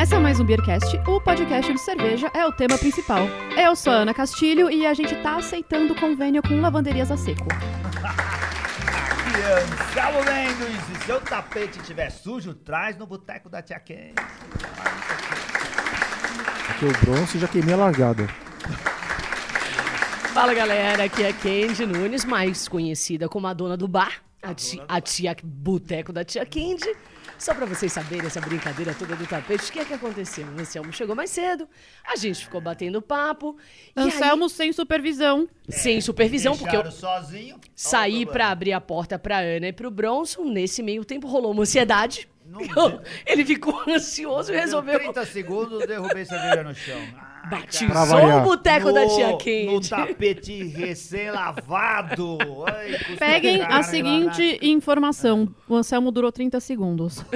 Começa mais um Beercast, o podcast de cerveja é o tema principal. Eu sou a Ana Castilho e a gente tá aceitando convênio com lavanderias a seco. Criança, Mendes, se seu tapete estiver sujo, traz no boteco da tia Ken. Aqui é o bronze já queimei a largada. Fala galera, aqui é Candy Nunes, mais conhecida como a dona do bar, a, ti- a tia Boteco da tia Candy. Só pra vocês saberem essa brincadeira toda do tapete, o que é que aconteceu? O Anselmo chegou mais cedo, a gente ficou batendo papo. e Anselmo sem supervisão. aí, sem supervisão, porque eu sozinho. saí o problema. abrir a porta pra Ana e pro Bronson. Nesse meio tempo rolou uma ansiedade. Não Ele ficou ansioso e resolveu. 30 segundos, derrubei cerveja no chão. Batizou o boteco da tia No Candy. tapete recém-lavado. Peguem a lá seguinte informação: o Anselmo durou 30 segundos.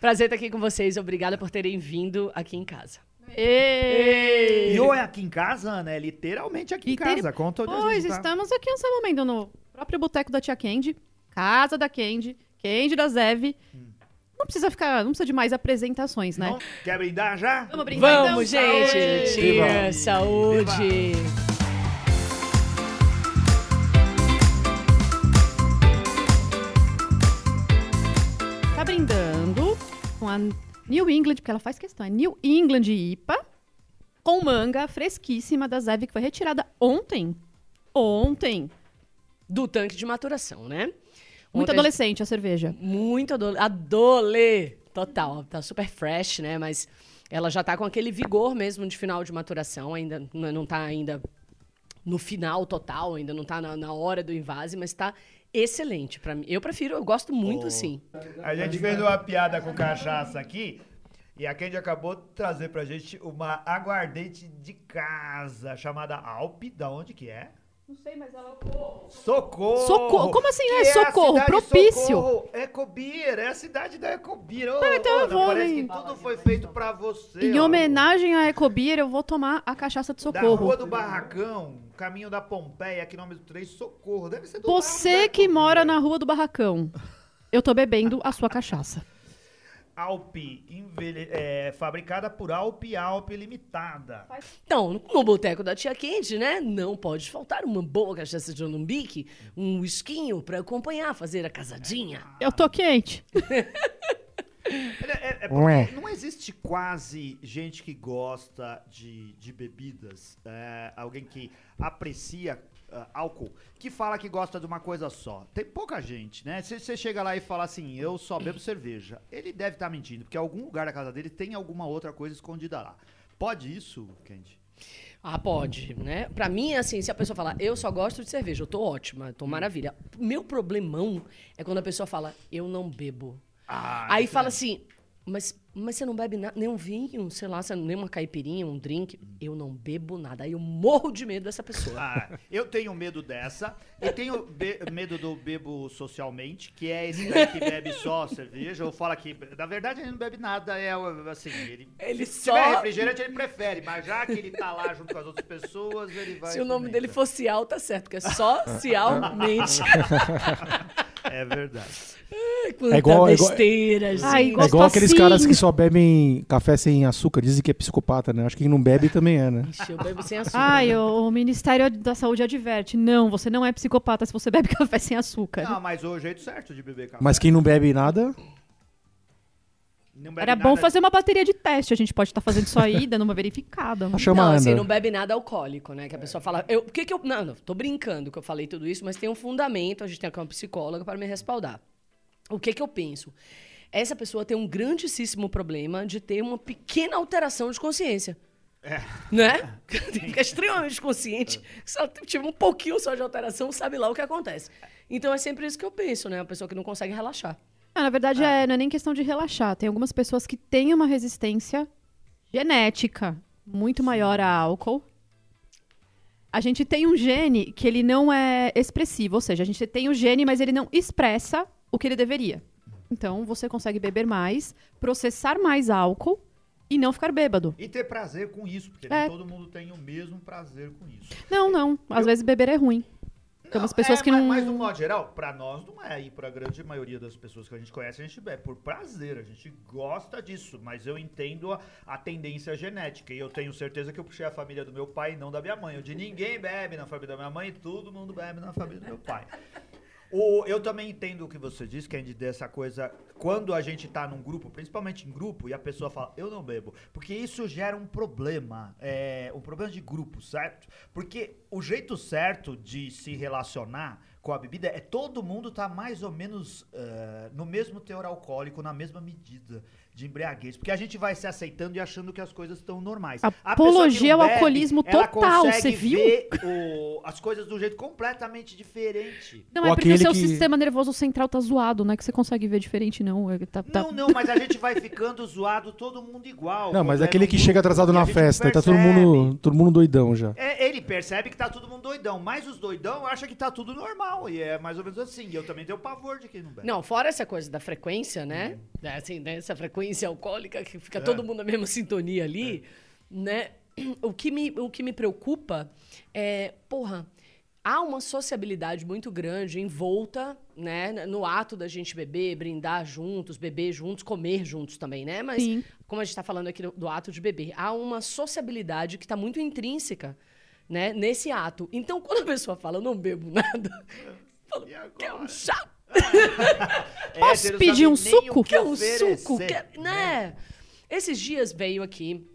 Prazer estar aqui com vocês. Obrigada por terem vindo aqui em casa. Ê! E ou é aqui em casa, né? Literalmente aqui em casa. Conta onde a Pois, gente tá. estamos aqui, Anselmo Mendo, no próprio boteco da tia Candy, casa da Candy, Candy da Zev. Não precisa ficar, não precisa de mais apresentações, né? Não? Quer brindar já? Vamos brindar Vamos, então? gente! Saúde! Cheers, saúde! Tá brindando com a New England, porque ela faz questão, é New England IPA, com manga fresquíssima da Zev, que foi retirada ontem. Ontem. Do tanque de maturação, né? Muito adolescente a cerveja. Muito adole... Adole! Total. Tá super fresh, né? Mas ela já tá com aquele vigor mesmo de final de maturação. Ainda não tá ainda no final total, ainda não tá na, na hora do invase, mas tá excelente para mim. Eu prefiro, eu gosto muito, sim. A gente fez uma piada com cachaça aqui. E a Candy acabou de trazer pra gente uma aguardente de casa chamada Alpe. Da onde que é? Não sei, mas ela... Socorro! Socorro? Como assim, Que é a socorro? Propício. Socorro. Ecobir, é a cidade da Ecobir. Ô, então eu Ana, vou, Parece hein? que tudo foi feito pra você. Em ó. homenagem à Ecobeer, eu vou tomar a cachaça de Da socorro. Rua do Barracão, caminho da Pompeia, quilômetro 3, Socorro. Deve ser do Você lado da que Ecobir. mora na Rua do Barracão, eu tô bebendo a sua cachaça. Alpe, envelhe- é, fabricada por Alpe Alpe Limitada. Então, no boteco da tia Candy, né? Não pode faltar uma boa cachaça de alambique, um whiskinho pra acompanhar, fazer a casadinha. Eu tô quente. É, é- é não existe quase gente que gosta de, de bebidas, é, alguém que aprecia ah, álcool, que fala que gosta de uma coisa só. Tem pouca gente, né? Se você chega lá e fala assim, eu só bebo cerveja, ele deve estar mentindo, porque algum lugar da casa dele tem alguma outra coisa escondida lá. Pode isso, Candy? Ah, pode, né? Pra mim, assim, se a pessoa falar, eu só gosto de cerveja, eu tô ótima, tô maravilha. Meu problemão é quando a pessoa fala, eu não bebo. Ah, Aí fala é. assim, mas, mas você não bebe nada, nem um vinho, sei lá, nem uma caipirinha, um drink. Eu não bebo nada. Aí eu morro de medo dessa pessoa. Ah, eu tenho medo dessa. E tenho be- medo do bebo socialmente, que é esse daí que bebe só cerveja. Ou fala que, na verdade, ele não bebe nada. É assim, ele. Ele se só- tiver refrigerante, ele prefere. Mas já que ele tá lá junto com as outras pessoas, ele vai. Se o nome dele for Cial, tá certo, porque é socialmente. É verdade. Quanta igual- é igual- besteira, gente. Ai, É igual aqueles assim. caras que só bebem café sem açúcar, dizem que é psicopata, né? Acho que quem não bebe também é, né? Ixi, eu bebo sem açúcar. Ai, né? o, o Ministério da Saúde adverte. Não, você não é psicopata se você bebe café sem açúcar. Não, mas o jeito certo de beber café. Mas quem não bebe nada, Era bom nada- fazer uma bateria de teste. A gente pode estar fazendo isso aí, dando uma verificada. Tá chama não, assim, não bebe nada alcoólico, né? Que a pessoa fala. Eu, o que que eu. Não, não, tô brincando que eu falei tudo isso, mas tem um fundamento, a gente tem aqui uma psicóloga para me respaldar. O que que eu penso? Essa pessoa tem um grandíssimo problema de ter uma pequena alteração de consciência. É. Né? Fica extremamente consciente. Se ela tiver um pouquinho só de alteração, sabe lá o que acontece. Então é sempre isso que eu penso, né? A pessoa que não consegue relaxar. Ah, na verdade, é, não é nem questão de relaxar. Tem algumas pessoas que têm uma resistência genética muito maior a álcool. A gente tem um gene que ele não é expressivo, ou seja, a gente tem o gene, mas ele não expressa o que ele deveria. Então, você consegue beber mais, processar mais álcool e não ficar bêbado. E ter prazer com isso, porque É. nem todo mundo tem o mesmo prazer com isso. Não, não. Às Eu- vezes beber é ruim. Pessoas é, que mas, não. Mas, no modo geral, pra nós não é. E pra grande maioria das pessoas que a gente conhece, a gente bebe por prazer. A gente gosta disso. Mas eu entendo a, a tendência genética. E eu tenho certeza que eu puxei a família do meu pai e não da minha mãe. Eu de ninguém bebe na família da minha mãe todo mundo bebe na família do meu pai. O, eu também entendo o que você disse, Candy, dessa coisa. Quando a gente tá num grupo, principalmente em grupo, e a pessoa fala, eu não bebo. Porque isso gera um problema. É, um problema de grupo, certo? Porque o jeito certo de se relacionar com a bebida é todo mundo tá mais ou menos eh, no mesmo teor alcoólico, na mesma medida de embriaguez. Porque a gente vai se aceitando e achando que as coisas estão normais. Apologia ao bebe, alcoolismo ela total, você viu? ver o- as coisas do jeito completamente diferente. Não, Ou é porque o seu que- sistema nervoso central tá zoado, não é que você consegue ver diferente, não. É tá- tá- Não, não, mas a gente vai ficando zoado todo mundo igual. Não, mas é aquele que chega atrasado na festa tá todo mundo, todo mundo doidão já. É, ele percebe que tá todo mundo doidão, mas os doidão acham que tá tudo normal. E é mais ou menos assim. E eu também tenho pavor de quem não bebe. Não, fora essa coisa da frequência, né? É, Assim, né? Essa frequência alcoólica que fica todo mundo na mesma sintonia ali, né? O que, me, o que me preocupa é, porra, há uma sociabilidade muito grande envolta, né? No ato da gente beber, brindar juntos, beber juntos, comer juntos também, né? Mas, Sim. como a gente está falando aqui do, do ato de beber, há uma sociabilidade que está muito intrínseca, né? Nesse ato. Então, quando a pessoa fala, eu não bebo nada, eu falo, E agora? que é um chato. Posso Hétero pedir um suco? Quer um oferecer, suco? Quer, né? Esses dias veio aqui,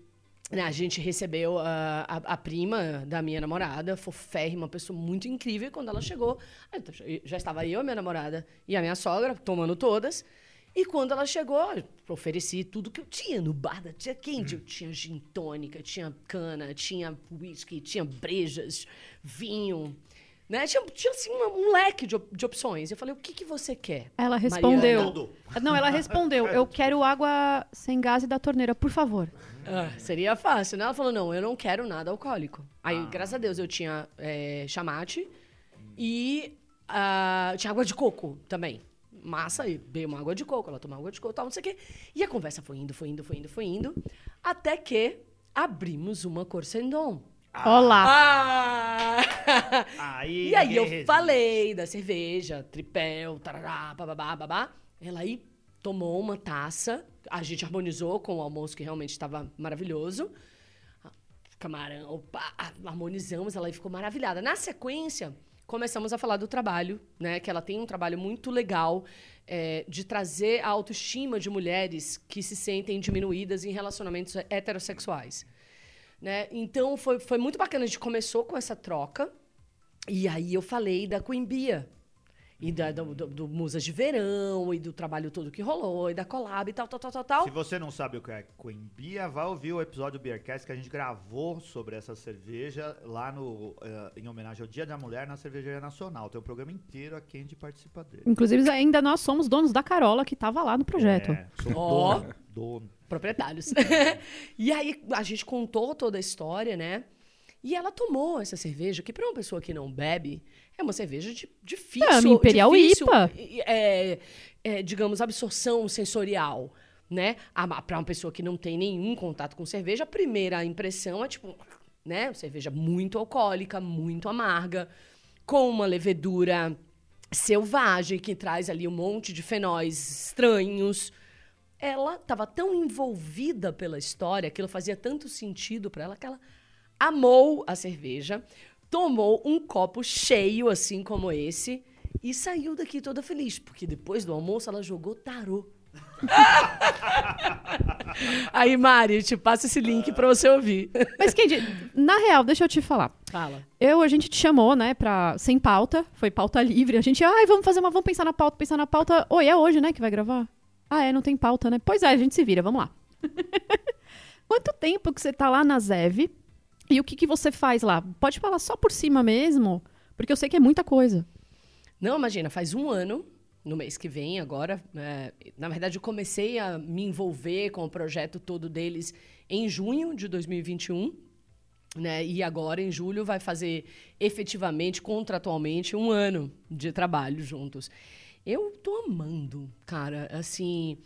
né, a gente recebeu a, a, a prima da minha namorada, foférrima, uma pessoa muito incrível. E quando ela chegou, aí já estava eu, a minha namorada e a minha sogra tomando todas. E quando ela chegou, eu ofereci tudo que eu tinha no bar da tia Candy. Eu tinha gin tônica, tinha cana, tinha whisky, tinha brejas, vinho. Né? Tinha, tinha assim, um leque de, op- de opções. Eu falei, o que, que você quer? Ela respondeu. Não, ela respondeu. Eu quero água sem gás e da torneira, por favor. Ah, seria fácil, né? Ela falou, não, eu não quero nada alcoólico. Aí, graças a Deus, eu tinha é, chamate e ah, tinha água de coco também. Massa, e veio uma água de coco, ela tomou água de coco, tal, não sei o quê. E a conversa foi indo, foi indo, foi indo, foi indo. Até que abrimos uma Corsendon. Olá. Ah! Aí, E aí eu resiste. falei da cerveja, tripel, tarará, bababá, babá. Ela aí tomou uma taça, a gente harmonizou com o almoço que realmente estava maravilhoso. Camarão, pá, harmonizamos, ela aí ficou maravilhada. Na sequência, começamos a falar do trabalho, né? Que ela tem um trabalho muito legal é, de trazer a autoestima de mulheres que se sentem diminuídas em relacionamentos heterossexuais. Né? Então foi, foi muito bacana. A gente começou com essa troca. E aí eu falei da Queen Bia. E da, do, do- do Musas de Verão, e do trabalho todo que rolou, e da collab e tal, tal, tal, tal, tal. Se você não sabe o que é Queen Bia, vai ouvir o episódio do Beercast que a gente gravou sobre essa cerveja lá no, eh, em homenagem ao Dia da Mulher na Cervejaria Nacional. Tem um programa inteiro a quem de participa dele. Inclusive, ainda nós somos donos da Carola, que tava lá no projeto. É, sou Ó. dono, dono. Proprietários. e aí a gente contou toda a história, né? E ela tomou essa cerveja, que para uma pessoa que não bebe, é uma cerveja de, difícil. É, uma Imperial difícil, IPA. É, é, digamos, absorção sensorial, né? Para uma pessoa que não tem nenhum contato com cerveja, a primeira impressão é tipo, né? Cerveja muito alcoólica, muito amarga, com uma levedura selvagem que traz ali um monte de fenóis estranhos ela estava tão envolvida pela história, aquilo fazia tanto sentido para ela que ela amou a cerveja, tomou um copo cheio assim como esse e saiu daqui toda feliz, porque depois do almoço ela jogou tarô. Aí, Mari, eu te passo esse link para você ouvir. Mas, Kendi, na real, deixa eu te falar. Fala. Eu, a gente te chamou, né, pra, sem pauta, foi pauta livre. A gente, ai, vamos fazer uma, vamos pensar na pauta, pensar na pauta. Oi, é hoje, né, que vai gravar? Ah, é, não tem pauta, né? Pois é, a gente se vira, vamos lá. Quanto tempo que você tá lá na Zev e o que, que você faz lá? Pode falar só por cima mesmo, porque eu sei que é muita coisa. Não, imagina, faz um ano, no mês que vem, agora. é, na verdade, eu comecei a me envolver com o projeto todo deles em junho de 2021. Né? E agora, em julho, vai fazer efetivamente, contratualmente, um ano de trabalho juntos. Eu tô amando, cara. Assim,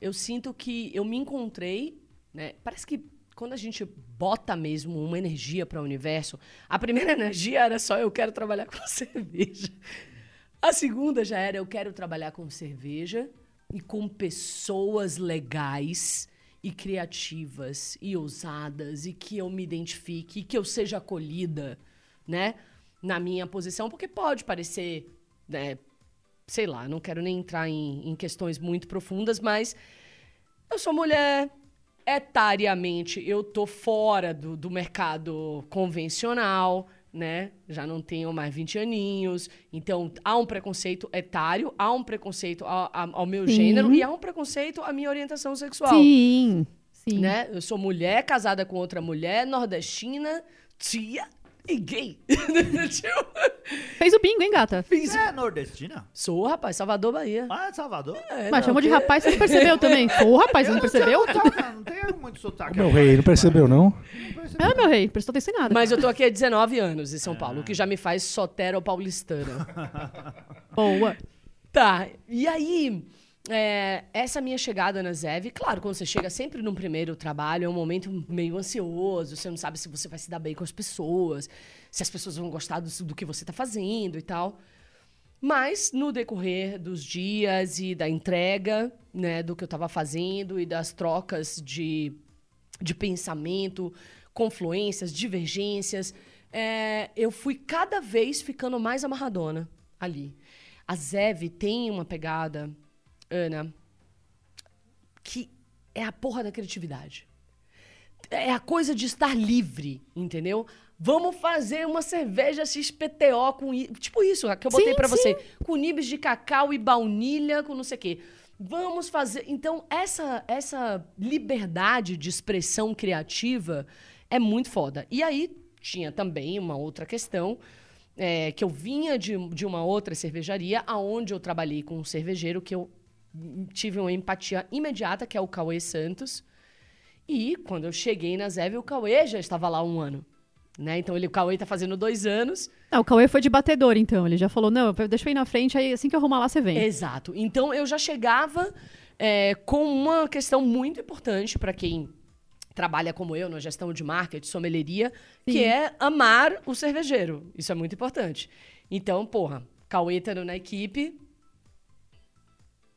eu sinto que eu me encontrei, né? Parece que quando a gente bota mesmo uma energia para o universo, a primeira energia era só eu quero trabalhar com cerveja. A segunda já era eu quero trabalhar com cerveja e com pessoas legais e criativas e ousadas e que eu me identifique e que eu seja acolhida, né, na minha posição, porque pode parecer, né, sei lá, não quero nem entrar em, em questões muito profundas, mas eu sou mulher, etariamente eu tô fora do, do mercado convencional, né? Já não tenho mais 20 aninhos. Então, há um preconceito etário, há um preconceito ao, ao- meu Sim. gênero e há um preconceito à minha orientação sexual. Sim, sim. Né? Eu sou mulher, casada com outra mulher, nordestina, tia e gay. Fez o bingo, hein, gata? Você é nordestina? Sou, rapaz, Salvador, Bahia. Ah, é Salvador? É, Mas não, chamou de porque- rapaz, você não percebeu também? Ô, rapaz, você não percebeu? Não, não, não tem muito sotaque. Meu rei, não percebeu, não? Ah, meu rei, prestou atenção em nada. Mas eu tô aqui há 19 anos em São Paulo, o que já me faz sotero paulistana. Boa. Tá, e aí, é, essa minha chegada na Zev, claro, quando você chega sempre num primeiro trabalho, é um momento meio ansioso, você não sabe se você vai se dar bem com as pessoas, se as pessoas vão gostar do, do que você tá fazendo e tal. Mas, no decorrer dos dias e da entrega, né, do que eu tava fazendo e das trocas de, de pensamento, confluências, divergências, é, eu fui cada vez ficando mais amarradona ali. A Zev tem uma pegada, Ana, que é a porra da criatividade. É a coisa de estar livre, entendeu? Vamos fazer uma cerveja XPTO com. i- Tipo isso que eu botei sim. você. Com nibs de cacau e baunilha, com não sei o quê. Vamos fazer. Então, essa, essa liberdade de expressão criativa é muito foda. E aí tinha também uma outra questão. é, que eu vinha de, de uma outra cervejaria, aonde eu trabalhei com um cervejeiro que eu tive uma empatia imediata, que é o Cauê Santos. E quando eu cheguei na Zev, o Cauê já estava lá um ano. Né? Então ele, o Cauê está fazendo dois anos. Ah, o Cauê foi de batedor, então. Ele já falou, não, deixa eu ir na frente, aí assim que eu arrumar lá, você vem. Exato. Então eu já chegava é, com uma questão muito importante para quem trabalha como eu na gestão de marketing, sommelieria, que Sim. é amar o cervejeiro. Isso é muito importante. Então, porra, Cauê estando na equipe,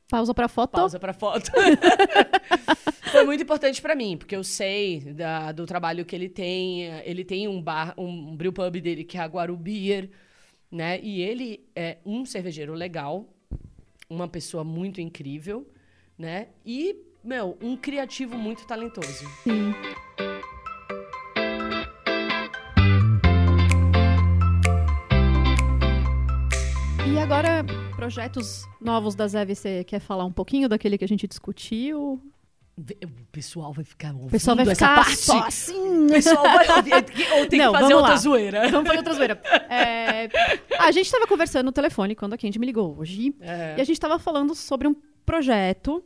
Pausa pra foto. pausa para foto. Foi muito importante para mim, porque eu sei da- do trabalho que ele tem. Ele tem um bar, um brew pub dele que é a Guaru Beer, né? E ele é um cervejeiro legal, uma pessoa muito incrível, né? E, meu, um criativo muito talentoso. Sim. Projetos novos da Zev, você quer falar um pouquinho daquele que a gente discutiu? O pessoal vai ficar ouvindo O pessoal vai essa ficar parte. só assim. O pessoal vai ouvir. Ou tem que Não, fazer vamos outra lá. zoeira. Vamos fazer outra zoeira. É, a gente estava conversando no telefone quando a Candy me ligou hoje. É. E a gente estava falando sobre um projeto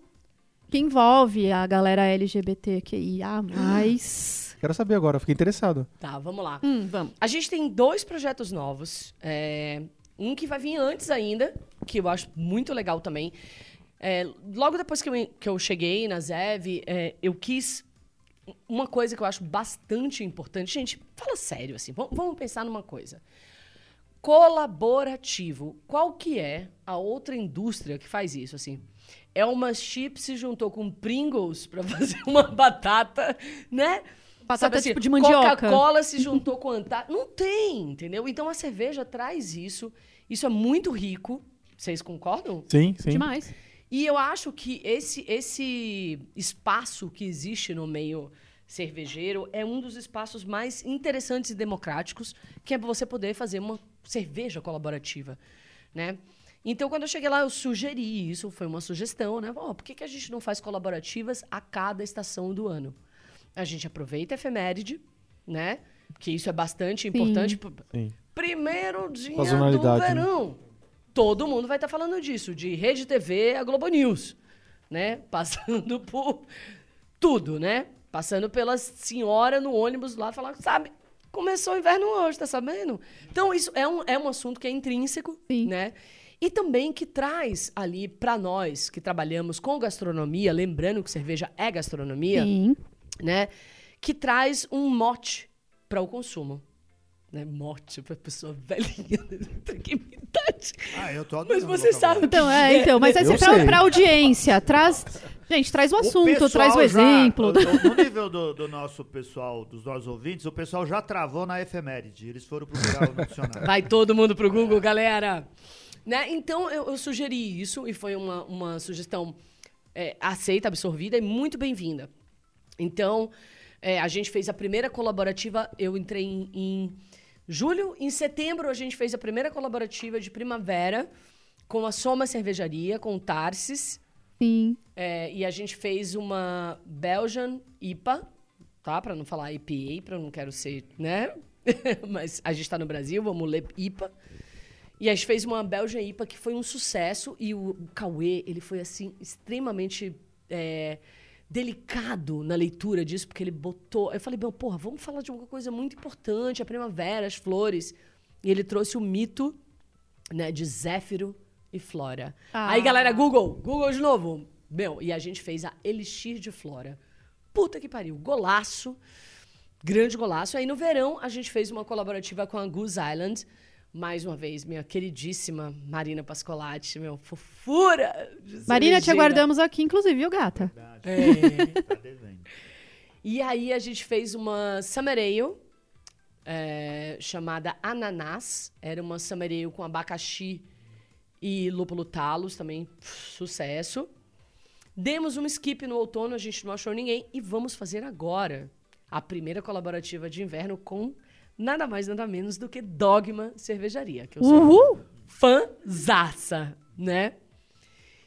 que envolve a galera LGBTQIA+. Quero saber agora, fiquei interessado. Tá, vamos lá. hum, vamos. A gente tem dois projetos novos. é, um que vai vir antes ainda, que eu acho muito legal também. É, logo depois que eu, que eu cheguei na Zev, é, eu quis uma coisa que eu acho bastante importante. Gente, fala sério, assim. Vamos, pensar numa coisa. Colaborativo. Qual que é a outra indústria que faz isso, assim? É uma chip se juntou com Pringles para fazer uma batata, né? Batata tipo de mandioca. Coca-Cola se juntou com Antártica. Não tem, entendeu? Então a cerveja traz isso. Isso é muito rico. Vocês concordam? Sim, sim. Demais. E eu acho que esse, esse espaço que existe no meio cervejeiro é um dos espaços mais interessantes e democráticos, que é você poder fazer uma cerveja colaborativa, né? Então, quando eu cheguei lá, eu sugeri isso, foi uma sugestão, né? Por que, que a gente não faz colaborativas a cada estação do ano? A gente aproveita a efeméride, né? Que isso é bastante importante. Sim. Primeiro dia do né? verão. Todo mundo vai estar falando disso, de Rede TV a Globo News, né? Passando por tudo, né? Passando pela senhora no ônibus lá, falando, sabe, começou o inverno hoje, tá sabendo? Então, isso é um, é um assunto que é intrínseco, Sim. né? E também que traz ali para nós que trabalhamos com gastronomia, lembrando que cerveja é gastronomia, Sim. né? que traz um mote para o consumo. Né? Mote para pessoa velhinha, que idade. Ah, eu tô Mas adorando você sabe Então, é, então, mas é Eu pra, sei. pra audiência, traz. Gente, traz o assunto, pessoal traz o já- exemplo. no, no nível do, do nosso pessoal, dos nossos ouvintes, o pessoal já travou na efeméride. Eles foram procurar o dicionário. Vai todo mundo pro Google, galera. Né? Então, eu, eu sugeri isso e foi uma, uma sugestão é, aceita, absorvida e muito bem-vinda. Então, é, a gente fez a primeira colaborativa, eu entrei em, em julho. Em setembro, a gente fez a primeira colaborativa de primavera com a Soma Cervejaria, com o Tarsis. Sim. É, e a gente fez uma Belgian IPA, tá? Pra não falar IPA, pra eu não quero ser, né? Mas a gente tá no Brasil, vamos ler IPA. E a gente fez uma Belgian IPA que foi um sucesso. E o, o Cauê, ele foi, assim, extremamente é, delicado na leitura disso, porque ele botou... Eu falei, meu, porra, vamos falar de uma coisa muito importante, a primavera, as flores. E ele trouxe o mito né, de Zéfiro e Flora. Ah. Aí, galera, Google, Google de novo. Meu, e a gente fez a Elixir de Flora. Puta que pariu, golaço, grande golaço. Aí no verão a gente fez uma colaborativa com a Goose Island. Mais uma vez, minha queridíssima Marina Pascolati, meu, fofura. de Marina, te cervejeira. aguardamos aqui, inclusive, viu, gata? É. Tá devendo. E aí a gente fez uma Summer Ale, é, chamada Ananás. Era uma Summer Ale com abacaxi e lúpulo talos, também pff, sucesso. Demos um skip no outono, a gente não achou ninguém. E vamos fazer agora a primeira colaborativa de inverno com nada mais, nada menos do que Dogma Cervejaria, que eu sou Uhul! fanzaça, né?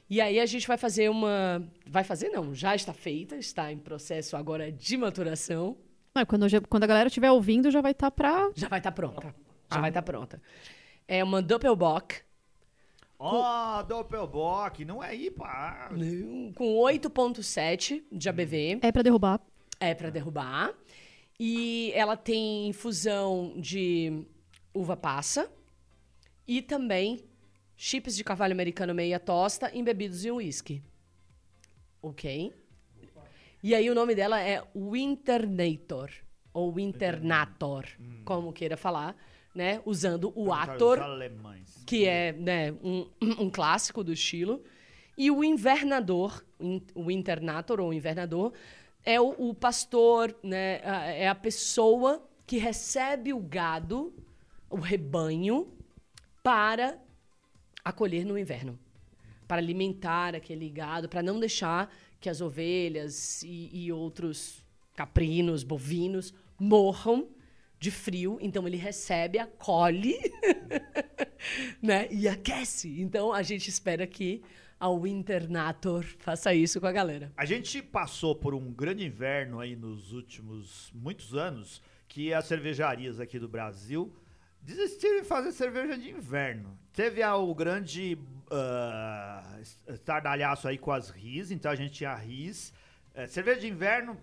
E aí a gente vai fazer uma. Vai fazer, não, já está feita, está em processo agora de maturação. Mas quando, já- quando a galera estiver ouvindo, já vai estar pra. Já vai estar pronta. Ah. Já vai estar pronta. É uma Doppelbock Ó, Doppelbock, não é IPA. ah, com 8,7 de ABV. É pra derrubar. É para derrubar. E ela tem infusão de uva passa e também chips de cavalo americano meia tosta embebidos em uísque. Ok? E aí o nome dela é Winternator, ou Winternator, como queira falar, né? Usando o ator que é né, um, um clássico do estilo. E o invernador, in- o internator ou invernador, é o, o pastor, né, é a pessoa que recebe o gado, o rebanho, para acolher no inverno. Para alimentar aquele gado, para não deixar que as ovelhas e, e outros caprinos, bovinos, morram de frio. Então ele recebe, acolhe né? E aquece. Então a gente espera que a Winternator faça isso com a galera. A gente passou por um grande inverno aí nos últimos muitos anos que as cervejarias aqui do Brasil desistiram de fazer cerveja de inverno. Teve o grande ah, estardalhaço aí com as RIS, então a gente tinha RIS. Eh, cerveja de inverno,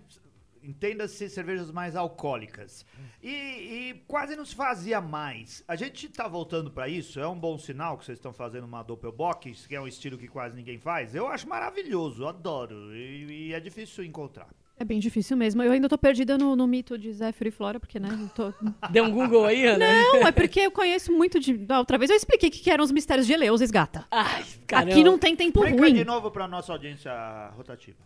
entenda-se cervejas mais alcoólicas. E, e quase não se fazia mais. A gente tá voltando pra isso, é um bom sinal que vocês estão fazendo uma Doppelbock, que é um estilo que quase ninguém faz. Eu acho maravilhoso, adoro. E, e é difícil encontrar. É bem difícil mesmo. Eu ainda tô perdida no, no mito de Zéfiro e Flora, porque, né? eu Tô... Deu um Google aí, Ana? Não, é porque eu conheço muito de. Da outra vez eu expliquei o que, que eram os mistérios de Eleusis, gata. Ai, caramba. Aqui não tem tempo Explica ruim. de novo pra nossa audiência rotativa.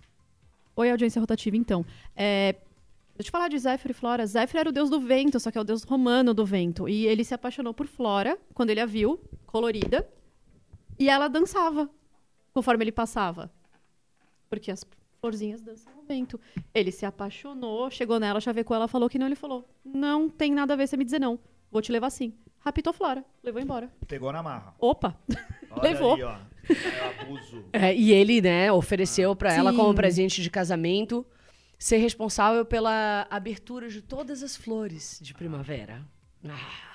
Oi, audiência rotativa, então. É, deixa eu te falar de Zéfiro e Flora. Zéfiro era o deus do vento, só que é o deus romano do vento. E ele se apaixonou por Flora quando ele a viu, colorida. E ela dançava conforme ele passava. Porque as florzinhas dançam no vento. Ele se apaixonou, chegou nela, chavecou ela, falou que não. Ele falou: Não tem nada a ver você me dizer não. Vou te levar sim. Raptou Flora, levou embora. Pegou na marra. Opa! Olha Levou. aí, ó. É abuso. É, e ele, né, ofereceu pra ela Sim. como presente de casamento ser responsável pela abertura de todas as flores de primavera. Ah,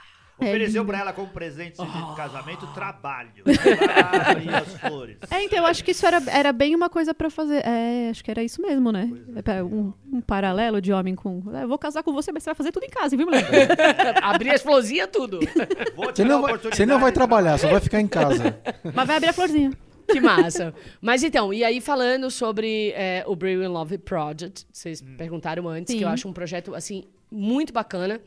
Ofereceu lindo. pra ela como presente de casamento trabalho. Trabalho e as flores. É, então eu acho que isso era, era bem uma coisa pra fazer. É, acho que era isso mesmo, né? É um, um paralelo de homem com. É, eu vou casar com você, mas você vai fazer tudo em casa, viu, mulher? abrir as florzinhas tudo. Vou te Você dar não, vai, oportunidade você não vai trabalhar, só vai ficar em casa. mas vai abrir a florzinha. Que massa. Mas então, e aí falando sobre é, o Brew in Love Project, vocês perguntaram antes, que eu Sim. acho um projeto, assim, muito bacana.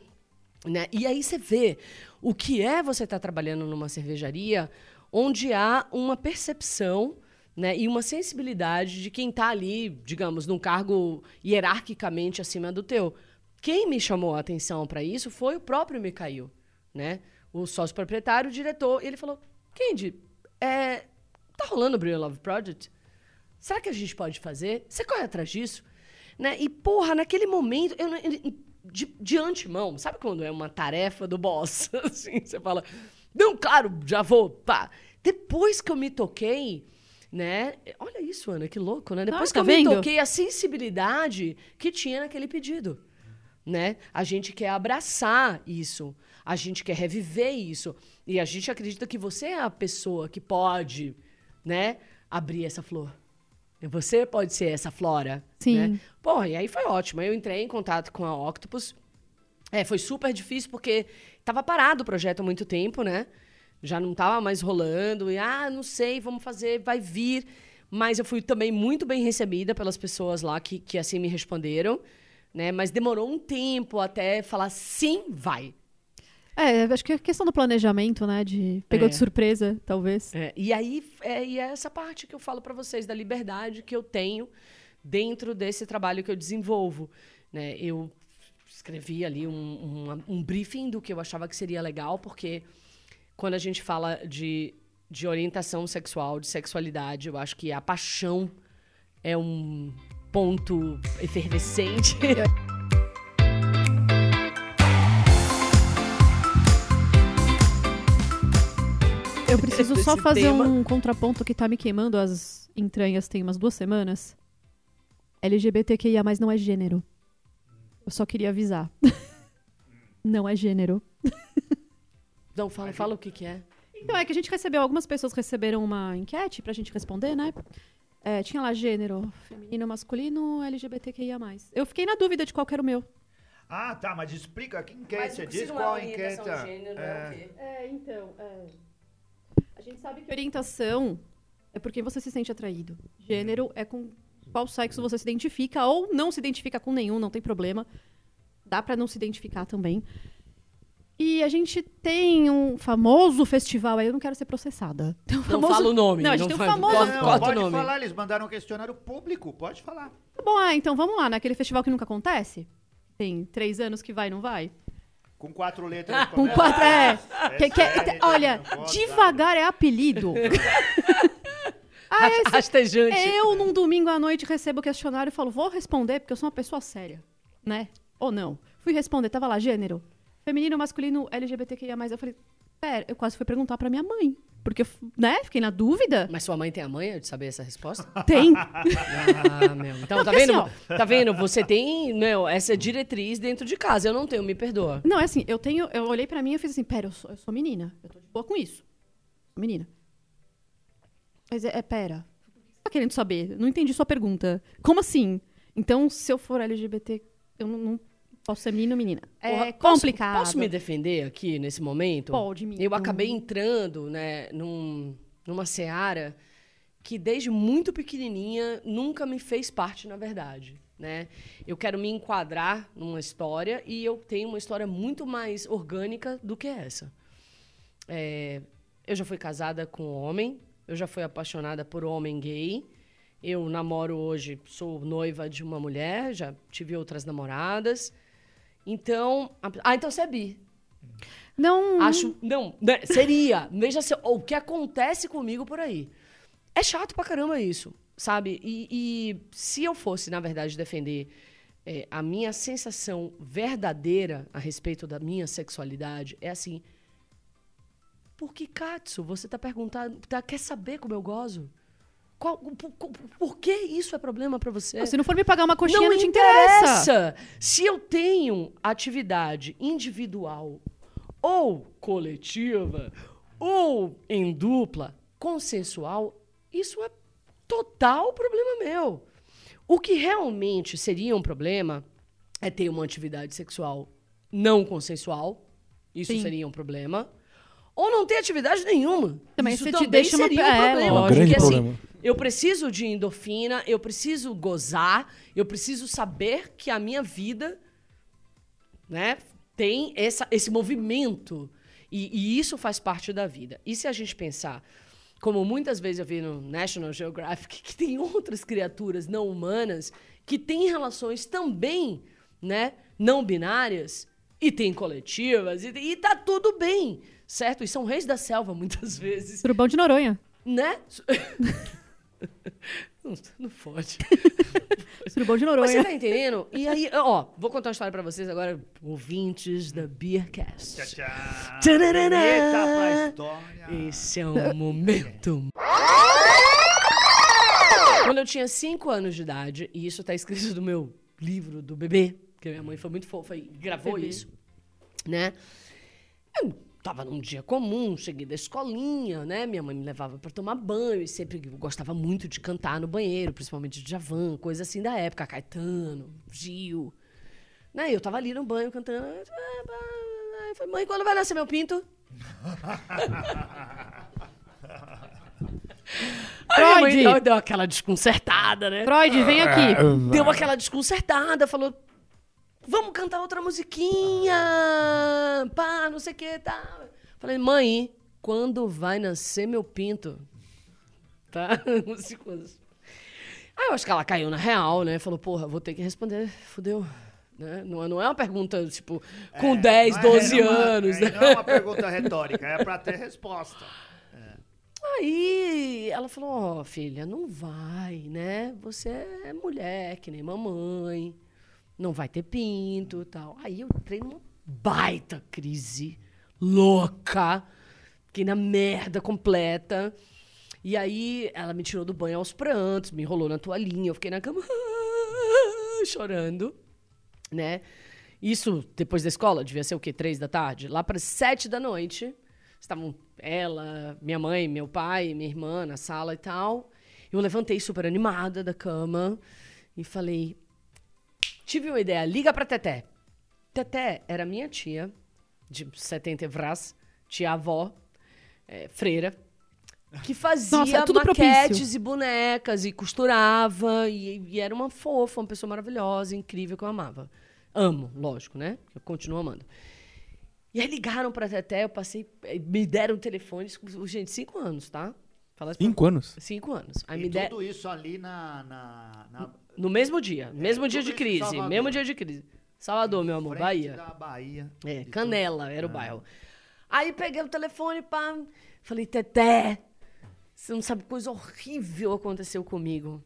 Né? E aí você vê o que é você estar trabalhando numa cervejaria onde há uma percepção né, e uma sensibilidade de quem está ali, digamos, num cargo hierarquicamente acima do teu. Quem me chamou a atenção para isso foi o próprio Mikhail, né? O sócio proprietário, o diretor, e ele falou: Kendi, é, tá rolando o Brilliant Love Project? Será que a gente pode fazer? Você corre atrás disso? Né? E, porra, naquele momento, eu, ele- de, de antemão, sabe quando é uma tarefa do boss? Assim, você fala, não, claro, já vou, pá. Depois que eu me toquei, né? Olha isso, Ana, que louco, né? Depois Ah, que tá eu me vendo? toquei, a sensibilidade que tinha naquele pedido né? A gente quer abraçar isso, a gente quer reviver isso e a gente acredita que você é a pessoa que pode, né, abrir essa flor. Você pode ser essa flora, Sim. né? Pô, e aí foi ótimo. Eu entrei em contato com a Octopus. É, foi super difícil porque tava parado o projeto há muito tempo, né? Já não tava mais rolando. E, ah, não sei, vamos fazer, vai vir. Mas eu fui também muito bem recebida pelas pessoas lá que, que assim me responderam, né? Mas demorou um tempo até falar sim, vai. É, acho que é questão do planejamento, né? De pegou É. de surpresa, talvez. É, e aí é, e é essa parte que eu falo para vocês da liberdade que eu tenho dentro desse trabalho que eu desenvolvo. Né? Eu escrevi ali um, um, um briefing do que eu achava que seria legal, porque quando a gente fala de, de orientação sexual, de sexualidade, eu acho que a paixão é um ponto efervescente. Eu preciso só fazer tema. um contraponto que tá me queimando as entranhas tem umas duas semanas. LGBTQIA não é gênero. Eu só queria avisar. não é gênero. Não, fala, fala o que, que é. Então, é que a gente recebeu, algumas pessoas receberam uma enquete pra gente responder, né? É, tinha lá gênero, feminino, masculino, LGBTQIA. Eu fiquei na dúvida de qual que era o meu. Ah, tá, mas explica que é, se diz é qual enquete. de gênero, É. é o quê? É, então, a gente sabe que orientação é porque você se sente atraído. Gênero é com qual sexo você se identifica ou não se identifica com nenhum, não tem problema. Dá pra não se identificar também. E a gente tem um famoso festival, aí eu não quero ser processada. Tem um Não famoso... fala o nome. Não, a gente tem um famoso- Não, corta o pode nome. falar, eles mandaram um questionário público, pode falar. Tá bom, ah, então vamos lá, naquele festival que nunca acontece? Tem três anos que vai e não vai? Com quatro letras. Com começa. quatro, é. É Que- que- sério, olha, devagar é apelido. ah, esse Rastejante. Eu, num domingo à noite, recebo o questionário e falo, vou responder, porque eu sou uma pessoa séria, né? Ou não. Fui responder, tava lá, gênero. Feminino, masculino, LGBTQIA+. Eu falei, pera, eu quase fui perguntar pra minha mãe. Porque, eu, né, fiquei na dúvida. Mas sua mãe tem a manha de saber essa resposta? Tem. Ah, meu. Então, tá porque vendo? assim, Tá vendo? Você tem, meu, essa diretriz dentro de casa. Eu não tenho, me perdoa. Não, é assim, eu tenho... Eu olhei pra mim e fiz assim, pera, eu sou, eu sou menina. Eu tô de boa com isso. Menina. Mas é, é, pera. O que você tá querendo saber? Não entendi sua pergunta. Como assim? Então, se eu for LGBT, eu não, não posso ser menino ou menina. É posso- complicado. Posso, me defender aqui nesse momento? Pode, me- Eu acabei entrando, né, num, numa seara que desde muito pequenininha nunca me fez parte, na verdade. Né? Eu quero me enquadrar numa história e eu tenho uma história muito mais orgânica do que essa. É, eu já fui casada com um homem, eu já fui apaixonada por homem gay. Eu namoro hoje, sou noiva de uma mulher, já tive outras namoradas. Então. Ah, então você é bi. Não. Acho. Não, né, seria. Veja se, o que acontece comigo por aí. É chato pra caramba isso, sabe? E, e se eu fosse, na verdade, defender é, a minha sensação verdadeira a respeito da minha sexualidade, é assim. Por que, Katsu, você tá perguntando, tá, quer saber como eu gozo? Qual, por, por- por que isso é problema pra você? Não, se não for me pagar uma coxinha, não, te interessa. interessa. Se eu tenho atividade individual ou coletiva ou em dupla, consensual, isso é total problema meu. O que realmente seria um problema é ter uma atividade sexual não consensual. Isso Sim. seria um problema. ou não ter atividade nenhuma. Também Isso você te também deixa uma- seria um é, problema. lógico. porque, Grande assim, problema. Eu preciso de endorfina, eu preciso gozar, eu preciso saber que a minha vida né, tem essa, esse movimento. E, e isso faz parte da vida. E se a gente pensar, como muitas vezes eu vi no National Geographic, que tem outras criaturas não humanas que têm relações também né, não binárias, e tem coletivas, e, e tá tudo bem, certo? E são reis da selva, muitas vezes, Surubão de Noronha. né? não, não pode. Surubão de Mas Noronha. você tá entendendo? E aí, ó, vou contar uma história pra vocês agora, ouvintes da Beercast. Tchau, tchau. Eita pra história. Esse é um momento. Quando eu tinha 5 anos de idade, e isso tá escrito no meu livro do bebê, que minha mãe foi muito fofa e gravou Bebê. isso, né? Eu tava num dia comum, cheguei da escolinha, né? Minha mãe me levava pra tomar banho e sempre gostava muito de cantar no banheiro, principalmente de Javan, coisa assim da época, Caetano, Gil. Né? Eu tava ali no banho cantando. Eu falei, mãe, quando vai nascer meu pinto? Aí Freud! deu, deu aquela desconcertada, né? Freud, vem aqui. Deu aquela desconcertada, falou: Vamos cantar outra musiquinha, pá, não sei o que, tá. Falei, mãe, quando vai nascer meu pinto? Tá? Aí eu acho que ela caiu na real, né? Falou, porra, vou ter que responder, fudeu. Né? Não, é- não é uma pergunta, tipo, com É, 10, não é- 12 não é uma- anos, é, né? Não é uma pergunta retórica, é pra ter resposta. Aí ela falou, ó, filha, não vai, né? Você é mulher, que nem mamãe. Não vai ter pinto e tal. Aí eu entrei numa baita crise louca. Fiquei na merda completa. E aí ela me tirou do banho aos prantos, me enrolou na toalhinha. Eu fiquei na cama chorando, né? Isso depois da escola, devia ser o quê? Três da tarde? Lá para sete da noite, estavam ela, minha mãe, meu pai, minha irmã na sala e tal. Eu levantei super animada da cama e falei: tive uma ideia, liga pra Teté. Teté era minha tia, de 70 vras, tia-avó, é, freira, que fazia Nossa, é maquetes propício. e bonecas e costurava e, e era uma fofa, uma pessoa maravilhosa, incrível que eu amava. Amo, lógico, né? Eu continuo amando. E aí ligaram pra Teté, eu passei, eh, me deram o telefone, gente, cinco anos, tá? Fala assim, Cinco anos? Cinco anos. Aí e me deram. tudo isso ali na... na, na No mesmo dia, mesmo dia de crise, mesmo dia de crise. Salvador, meu amor, Bahia. da Bahia. É, Canela Ah. era o bairro. Aí peguei o telefone, pá, falei, Teté, você não sabe coisa horrível aconteceu comigo.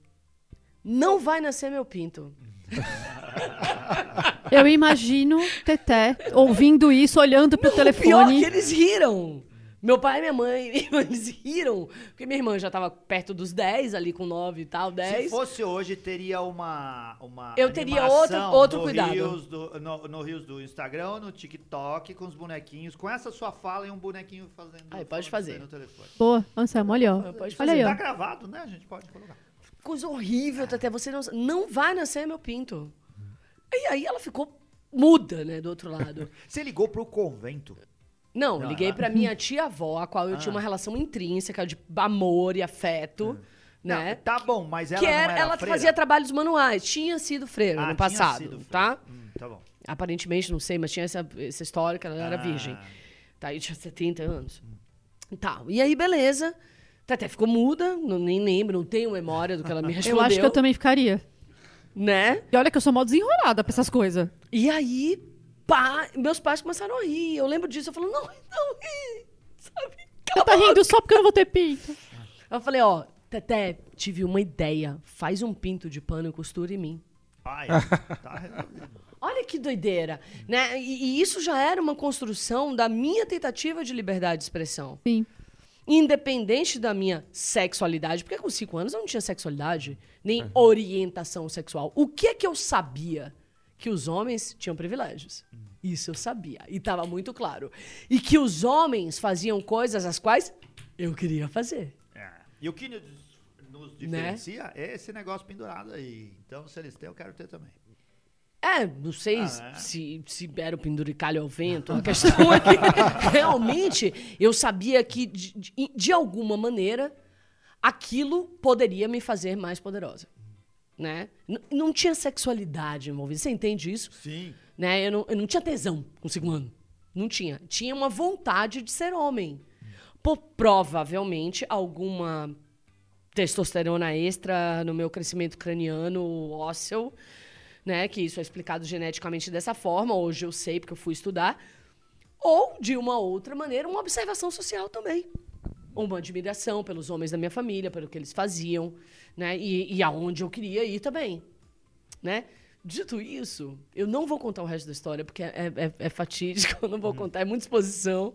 Não vai nascer meu pinto. Eu imagino Teté ouvindo isso, olhando pro O pior é telefone. que eles riram. Meu pai e minha mãe, eles riram. Porque minha irmã já tava perto dos 10, ali com 9 e tal, Se 10. fosse hoje, teria uma. uma Eu teria outro- outro no cuidado. Reels do, no, no Reels do Instagram, no TikTok, com os bonequinhos, com essa sua fala e um bonequinho fazendo. Aí, pode falando fazer. No telefone. Boa, Anselmo, olha, ó. Pode Olha fazer. aí, Tá gravado, né? A gente pode colocar. Coisa horrível, Teté. Você não, não vai nascer meu pinto. E aí ela ficou muda, né, do outro lado. Você ligou pro convento. Não, Não, liguei ela- pra minha tia-avó, a qual eu Ah. tinha uma relação intrínseca de amor e afeto, né? Não, tá bom, mas ela que não era, era ela freira? fazia trabalhos manuais. Tinha sido freira Ah, no tinha passado, sido freira. tá? Hum, tá bom. Aparentemente, não sei, mas tinha essa, essa história que ela era Ah. virgem. Tá, aí tinha 70 anos. E tal. E aí, beleza. Até ficou muda, não, nem lembro, não tenho memória do que ela me respondeu. Eu acho que eu também ficaria. Né? E olha que eu sou mó desenrolada pra essas coisas. E aí, pá, meus pais começaram a rir. Eu lembro disso, eu falei, não, não ri, sabe? Você tá rindo só porque eu não vou ter pinto. Eu falei, ó, Teté, tive uma ideia. Faz um pinto de pano e costura em mim. Ai, tá resolvido. Olha que doideira, né? E, e isso já era uma construção da minha tentativa de liberdade de expressão. Sim. Independente da minha sexualidade, porque com cinco anos eu não tinha sexualidade, nem orientação sexual. O que é que eu sabia? Que os homens tinham privilégios. Isso eu sabia. E estava muito claro. E que os homens faziam coisas as quais eu queria fazer. É. E o que nos, Né? diferencia é esse negócio pendurado aí. Então, se eles têm, eu quero ter também. É, não sei Ah, é? se, se era o penduricalho ao vento. A questão é que realmente eu sabia que, de, de- de alguma maneira, aquilo poderia me fazer mais poderosa. Né? N- não tinha sexualidade envolvida. Você entende isso? Sim. né? Eu não, eu não tinha tesão com o segundo ano. Não tinha. Tinha uma vontade de ser homem. Por provavelmente alguma testosterona extra no meu crescimento craniano ósseo, né? Que isso é explicado geneticamente dessa forma. Hoje eu sei porque eu fui estudar. Ou, de uma outra maneira, uma observação social também. Uma admiração pelos homens da minha família, pelo que eles faziam, né? E, e aonde eu queria ir também, né? Dito isso, eu não vou contar o resto da história, porque é, é- é fatídico, eu não vou contar, é muita exposição,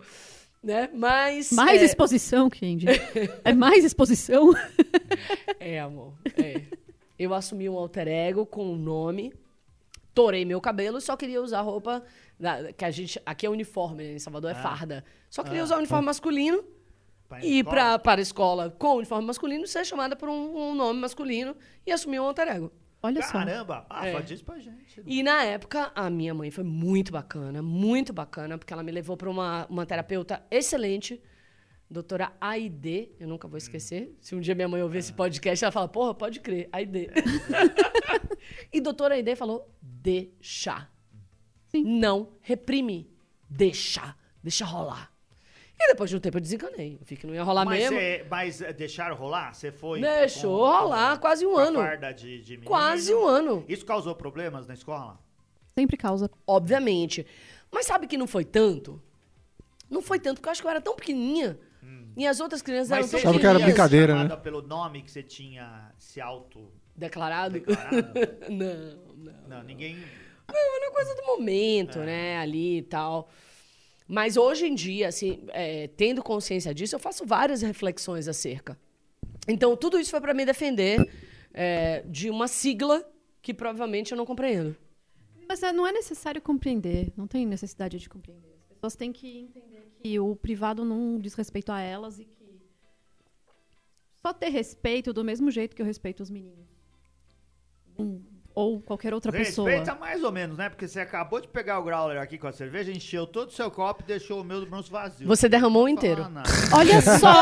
né? Mas... Mais é, exposição, Kendi. É mais exposição. É, amor. É. Eu assumi um alter ego com um nome, torei meu cabelo, só queria usar roupa da- que a gente. Aqui é uniforme, né? em Salvador é farda. Só queria Ah. usar uniforme masculino Pra e ir pra, para a escola com uniforme masculino, ser chamada por um, um nome masculino e assumir um alter ego. Olha só. Caramba! Ah, É. fala disso pra gente. E na época, a minha mãe foi muito bacana, muito bacana, porque ela me levou para uma, uma terapeuta excelente, doutora Aide, eu nunca vou esquecer. Se um dia minha mãe ouvir esse podcast, ela fala, porra, pode crer, Aide. e doutora Aide falou, deixa. Sim. Não reprime, deixa, deixa rolar. E depois de um tempo eu desencanei, eu vi que não ia rolar Mas, mesmo. cê- mas eh, deixaram rolar? Você foi. Deixou com- rolar quase um com a ano. de, de? Quase um ano. Isso causou problemas na escola? Sempre causa. obviamente. Mas sabe que não foi tanto? Não foi tanto, porque eu acho que eu era tão pequenininha. E as outras crianças eram tão você Achava que era pequenininhas. brincadeira, né? pelo nome que você tinha se auto Declarado? declarado? não, não. Não, ninguém. Não, era coisa do momento, né? Ali e tal. Mas hoje em dia, assim, é, tendo consciência disso, eu faço várias reflexões acerca. Então, tudo isso foi para me defender é, de uma sigla que provavelmente eu não compreendo. Mas é, não é necessário compreender. Não tem necessidade de compreender. As pessoas têm que entender que o privado não diz respeito a elas e que só ter respeito do mesmo jeito que eu respeito os meninos. Um- ou qualquer outra pessoa. Respeita mais ou menos, né? Porque você acabou de pegar o growler aqui com a cerveja, encheu todo o seu copo e deixou o meu do bronze vazio. Você derramou Não inteiro. Olha Não só!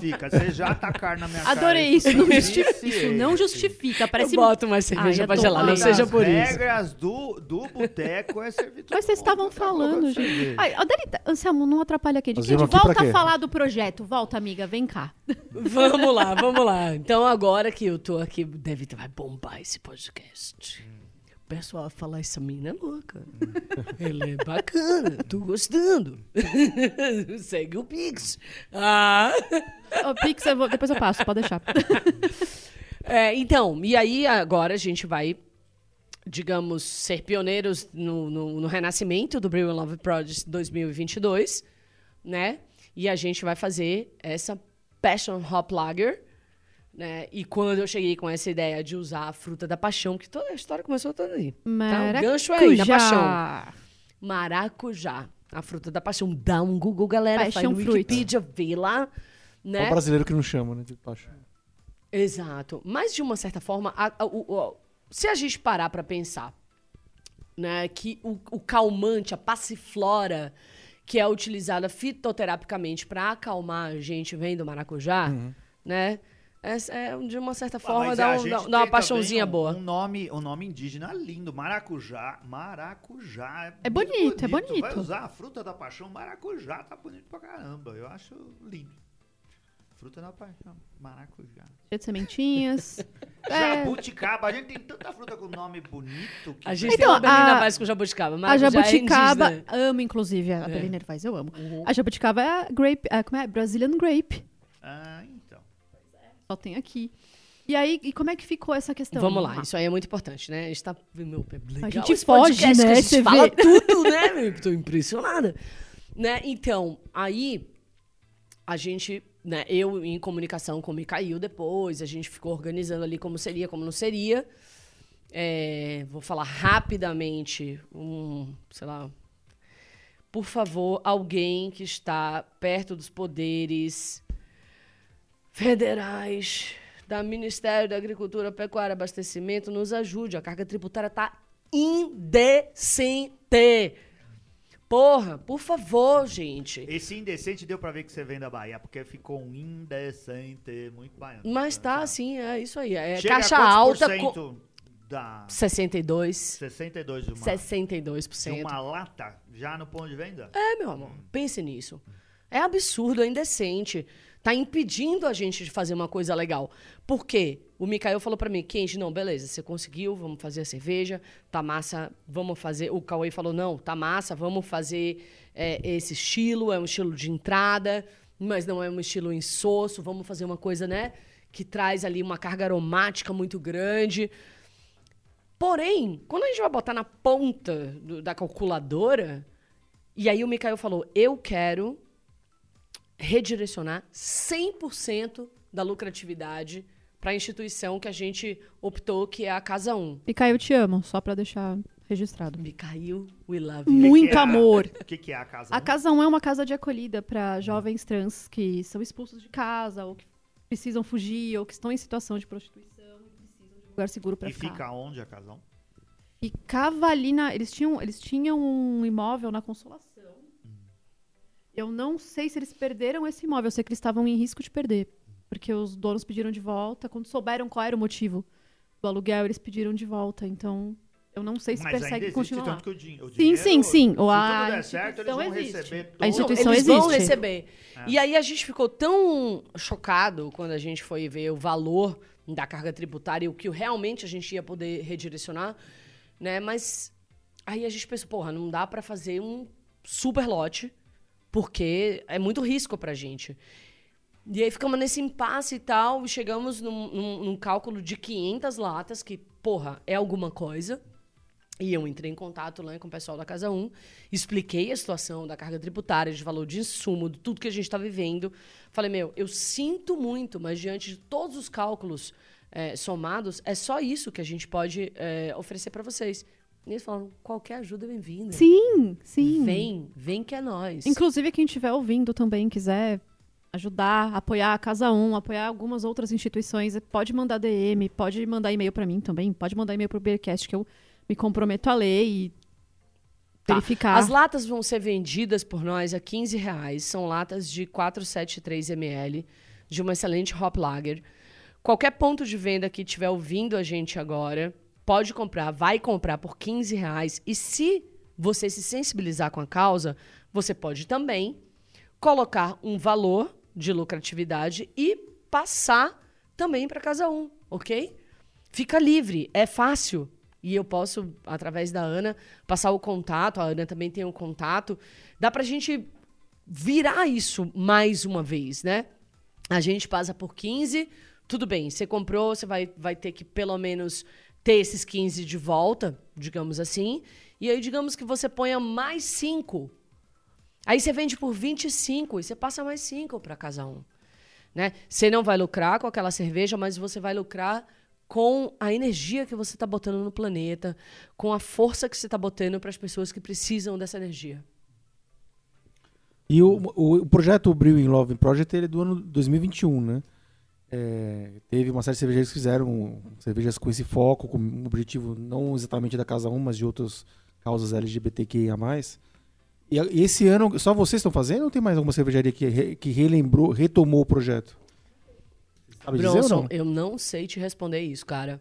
justifica. Você já tá carne na minha cara. Adorei isso. Não justifica. Isso não justifica. Parece eu boto mais cerveja Ai, pra gelar, não seja As por isso. regras do, do boteco é servir Mas vocês estavam tá falando, gente. Ai, Adelita, Anselmo, não atrapalha aqui. De volta a falar do projeto. Volta, amiga, vem cá. Vamos lá, vamos lá. Então, agora que eu tô aqui, deve vai bombar esse podcast. O pessoal vai falar, essa mina é louca. Ela é bacana, tô gostando. Segue o Pix. Ah. Ô, Pix, eu vou- depois eu passo, pode deixar. É, então, e aí agora a gente vai, digamos, ser pioneiros no, no, no renascimento do Brew Love Project 2022, né? E a gente vai fazer essa Passion Hop Lager, né? E quando eu cheguei com essa ideia de usar a fruta da paixão, que toda a história começou toda aí. Tá? O gancho é aí, da paixão. Maracujá, a fruta da paixão. Dá um Google, galera. Passion vai no. Wikipedia, vê lá, É né? o brasileiro que não chama, né? De paixão. Exato. Mas, de uma certa forma, a- a- o- o- se a gente parar pra pensar né, que o, o calmante, a passiflora, que é utilizada fitoterapicamente para acalmar a gente, vem do maracujá, né? Essa é, de uma certa forma, dá, a um- dá- dá uma paixãozinha um, boa. Um nome, um nome indígena lindo, maracujá. Maracujá. É muito bonito, é Vai bonito. usar a fruta da paixão, maracujá tá bonito pra caramba. Eu acho lindo. Fruta da paixão, maracujá. Cheio de sementinhas. É. Jabuticaba, a gente tem tanta fruta com nome bonito. Que A gente Então, tem uma a- Weiss com jabuticaba. A Maracujá é jabuticaba, indígena. amo inclusive, a É. Berliner Weiss, eu amo. Uhum. A jabuticaba é a grape, é, como é? Brazilian grape. Ah, então. Só tem aqui. E aí, e como é que ficou essa questão? Vamos lá, isso aí é muito importante, né? A gente tá. Meu, é legal gente esse foge, podcast, né? A gente Você fala vê. tudo, né? Tô impressionada. Né? Então, aí a gente, né, eu em comunicação com o Micael depois, a gente ficou organizando ali como seria, como não seria. É, vou falar rapidamente um, sei lá. Por favor, alguém que está perto dos poderes federais da Ministério da Agricultura, Pecuária e Abastecimento nos ajude. A carga tributária está indecente. Porra, por favor, gente. Esse indecente deu pra ver que você vem da Bahia, porque ficou um indecente muito baiano. Mas tá assim, é isso aí. É Chega caixa alta com da 62. 62 de uma, 62%. de uma lata já no ponto de venda? É, meu amor, pense nisso. É absurdo, é indecente. Tá impedindo a gente de fazer uma coisa legal. Por quê? O Mikael falou pra mim, Kenji, não, beleza, você conseguiu, vamos fazer a cerveja, tá massa, vamos fazer. O Cauê falou, não, tá massa, vamos fazer é, esse estilo, é um estilo de entrada, mas não é um estilo insosso, vamos fazer uma coisa, né? Que traz ali uma carga aromática muito grande. Porém, quando a gente vai botar na ponta do- da calculadora, e aí o Mikael falou: eu quero redirecionar 100% da lucratividade para a instituição que a gente optou, que é a Casa 1. E Caio, eu te amo, só pra deixar registrado. Mikael, we love you. Muito Que que é a- amor. O que, que é a casa? A um? Casa 1 é uma casa de acolhida para jovens trans que são expulsos de casa, ou que precisam fugir, ou que estão em situação de prostituição e precisam de um lugar seguro para E ficar. fica onde a casa? um? Ficava ali na. Eles tinham, eles tinham um imóvel na Consolação. Eu não sei se eles perderam esse imóvel, eu sei que eles estavam em risco de perder. Porque os donos pediram de volta. Quando souberam qual era o motivo do aluguel, eles pediram de volta. Então, eu não sei se Mas ainda persegue existe continuar. tanto que o, din o Sim, dinheiro, sim, sim. Se Ou tudo a der certo, eles vão existe. receber A todo... instituição eles vão existe. receber. E aí a gente ficou tão chocado quando a gente foi ver o valor da carga tributária e o que realmente a gente ia poder redirecionar, né? Mas aí a gente pensou, porra, não dá para fazer um super lote, porque é muito risco pra gente. E aí ficamos nesse impasse e tal, e chegamos num, num- num cálculo de 500 latas, que, porra, é alguma coisa. E eu entrei em contato lá com o pessoal da Casa 1, expliquei a situação da carga tributária, de valor de insumo, de tudo que a gente está vivendo. Falei, meu, eu sinto muito, mas diante de todos os cálculos eh, somados, é só isso que a gente pode eh, oferecer para vocês. E eles falaram, qualquer ajuda é bem-vinda. Sim, sim. Vem, vem que é nós. Inclusive, quem estiver ouvindo também quiser ajudar, apoiar a Casa 1, apoiar algumas outras instituições, pode mandar DM, pode mandar e-mail pra mim também, pode mandar e-mail pro Beercast que eu me comprometo a ler e Tá. verificar. As latas vão ser vendidas por nós a 15 reais. São latas de 473 ml, de uma excelente Hop Lager. Qualquer ponto de venda que estiver ouvindo a gente agora, pode comprar, vai comprar por 15 reais. E se você se sensibilizar com a causa, você pode também colocar um valor de lucratividade e passar também para casa 1, ok? Fica livre, é fácil. E eu posso, através da Ana, passar o contato. A Ana também tem um contato. Dá pra gente virar isso mais uma vez, né? A gente passa por 15, tudo bem. Você comprou, você vai, vai ter que pelo menos ter esses 15 de volta, digamos assim. E aí, digamos que você ponha mais 5. Aí você vende por 25 e você passa mais 5 para casa 1 né? Você não vai lucrar com aquela cerveja, mas você vai lucrar com a energia que você está botando no planeta, com a força que você está botando para as pessoas que precisam dessa energia. E o, o, o projeto Brew in Love Project ele é do ano 2021, né? É, teve uma série de cervejeiros que fizeram cervejas com esse foco, com o objetivo não exatamente da Casa 1, mas de outras causas LGBTQIA+. E e esse ano, só vocês estão fazendo ou tem mais alguma cervejaria que, re- que relembrou, retomou o projeto? Sabe dizer ou Bronson, não? eu não sei te responder isso, cara.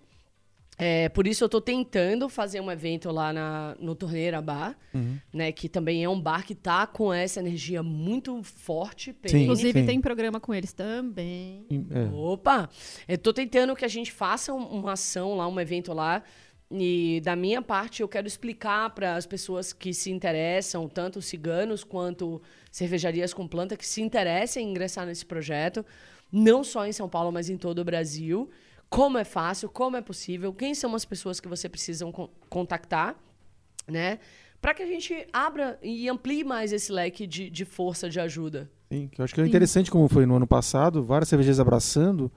É, por isso eu tô tentando fazer um evento lá na, no Torneira Bar, Uhum. né? Que também é um bar que tá com essa energia muito forte, Sim. Inclusive, Sim. tem programa com eles também. É. Opa! Eu tô tentando que a gente faça um- uma ação lá, um evento lá. E da minha parte, eu quero explicar para as pessoas que se interessam, tanto ciganos quanto cervejarias com planta, que se interessem em ingressar nesse projeto, não só em São Paulo, mas em todo o Brasil. Como é fácil, como é possível, quem são as pessoas que você precisam con- contactar, né? Para que a gente abra e amplie mais esse leque de, de força, de ajuda. Sim, que eu acho que é interessante como foi no ano passado, várias cervejarias abraçando,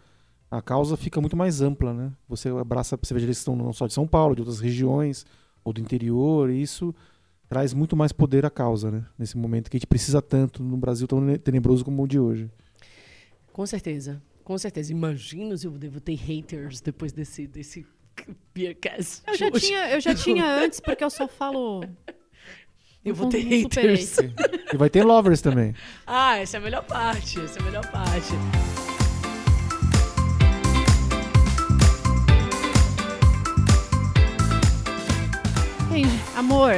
a causa fica muito mais ampla, né? Você abraça cervejarias que estão não só de São Paulo, de outras regiões, ou do interior, e isso traz muito mais poder à causa, né? Nesse momento que a gente precisa tanto no Brasil tão tenebroso como o de hoje. Com certeza. Com certeza. Imagina se eu devo ter haters depois desse, desse Beercast. Eu já, hoje. tinha, eu já tinha antes, porque eu só falo. Eu vou ter haters. E vai ter lovers também. Ah, essa é a melhor parte. Essa é a melhor parte. Gente, amor,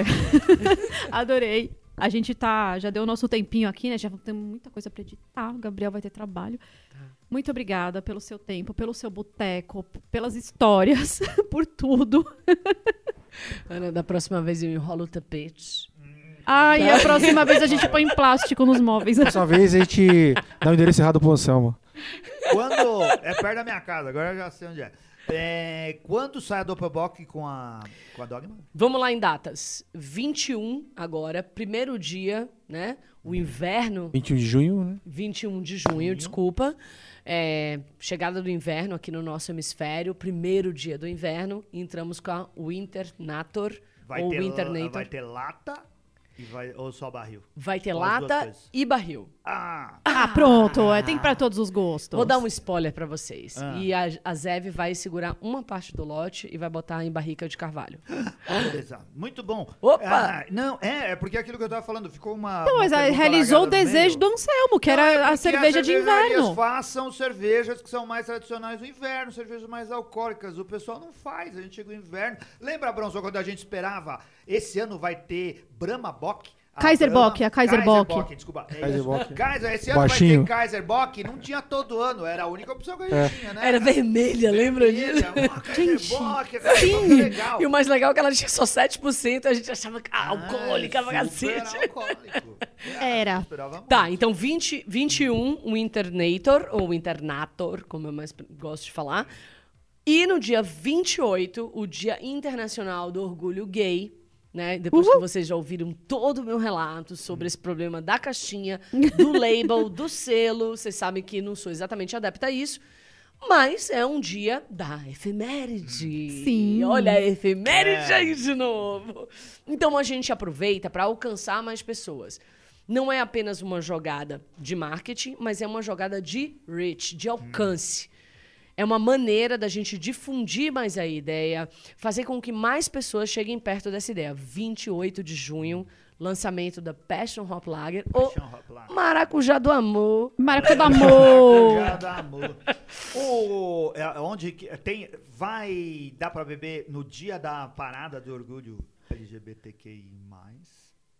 adorei. A gente tá, já deu o nosso tempinho aqui, né? Já tem muita coisa pra editar. O Gabriel vai ter trabalho. Muito obrigada pelo seu tempo, pelo seu boteco, pelas histórias, por tudo. Ana, da próxima vez eu enrolo o tapete. Ah, e a próxima vez a gente põe plástico nos móveis. Dessa vez a gente dá o endereço errado pro Anselmo. Quando. É perto da minha casa, agora eu já sei onde é. É, quando sai a Doppelbock com a, com a Dogma? Vamos lá em datas. 21 agora, primeiro dia, né? O inverno 21 de junho, né? 21 de junho, desculpa. É, chegada do inverno aqui no nosso hemisfério, primeiro dia do inverno, entramos com a Winter Nator Vai ou ter, Winter la- Nator. vai ter lata e vai, ou só barril? Vai ter Ou lata e barril. Ah! Ah, pronto. é, Tem pra todos os gostos. Vou dar um spoiler pra vocês. Ah. E a, a Zev vai segurar uma parte do lote e vai botar em barrica de carvalho. Beleza. Muito bom. Opa! Ah, não, é, é porque aquilo que eu tava falando, ficou uma. Não, uma mas ah, pergunta realizou o desejo do Anselmo, que Não, é era a porque cerveja de inverno. façam cervejas que são mais tradicionais do inverno, cervejas mais alcoólicas. O pessoal não faz, a gente chega no inverno. Lembra, Bronson, quando a gente esperava? Esse ano vai ter Brahma Bock? A Kaiser Brahma- Bock, a Kaiser Bock. Kaiser desculpa. É Kaiser isso. Bock. Kaiser, esse ano vai Baixinho. ter Kaiser Bock. Não tinha todo ano, era a única opção que a gente É. tinha, né? Era vermelha, lembra disso? Kaiser Gente, Kaiser Bock é legal. E o mais legal é que ela tinha só 7%, a gente achava que ah, alcoólica Ah, cacete. alcoólico. Era. Esperava muito. Tá, então 20, 21, o Internator, ou Internator, como eu mais gosto de falar. E no dia 28, o Dia Internacional do Orgulho Gay. Né? Depois que vocês já ouviram todo o meu relato sobre esse problema da caixinha, do label, do selo, vocês sabem que não sou exatamente adepta a isso. Mas é um dia da efeméride. Sim. Olha a efeméride É. aí de novo. Então a gente aproveita para alcançar mais pessoas. Não é apenas uma jogada de marketing, mas é uma jogada de reach, de alcance. É uma maneira da gente difundir mais a ideia, fazer com que mais pessoas cheguem perto dessa ideia. 28 de junho, lançamento da Passion Hop Lager, ou Passion Hop Lager. Maracujá do Amor. Maracujá do amor. Já dá amor. O, é, onde que- tem, vai dar pra beber no dia da parada do orgulho LGBTQI+.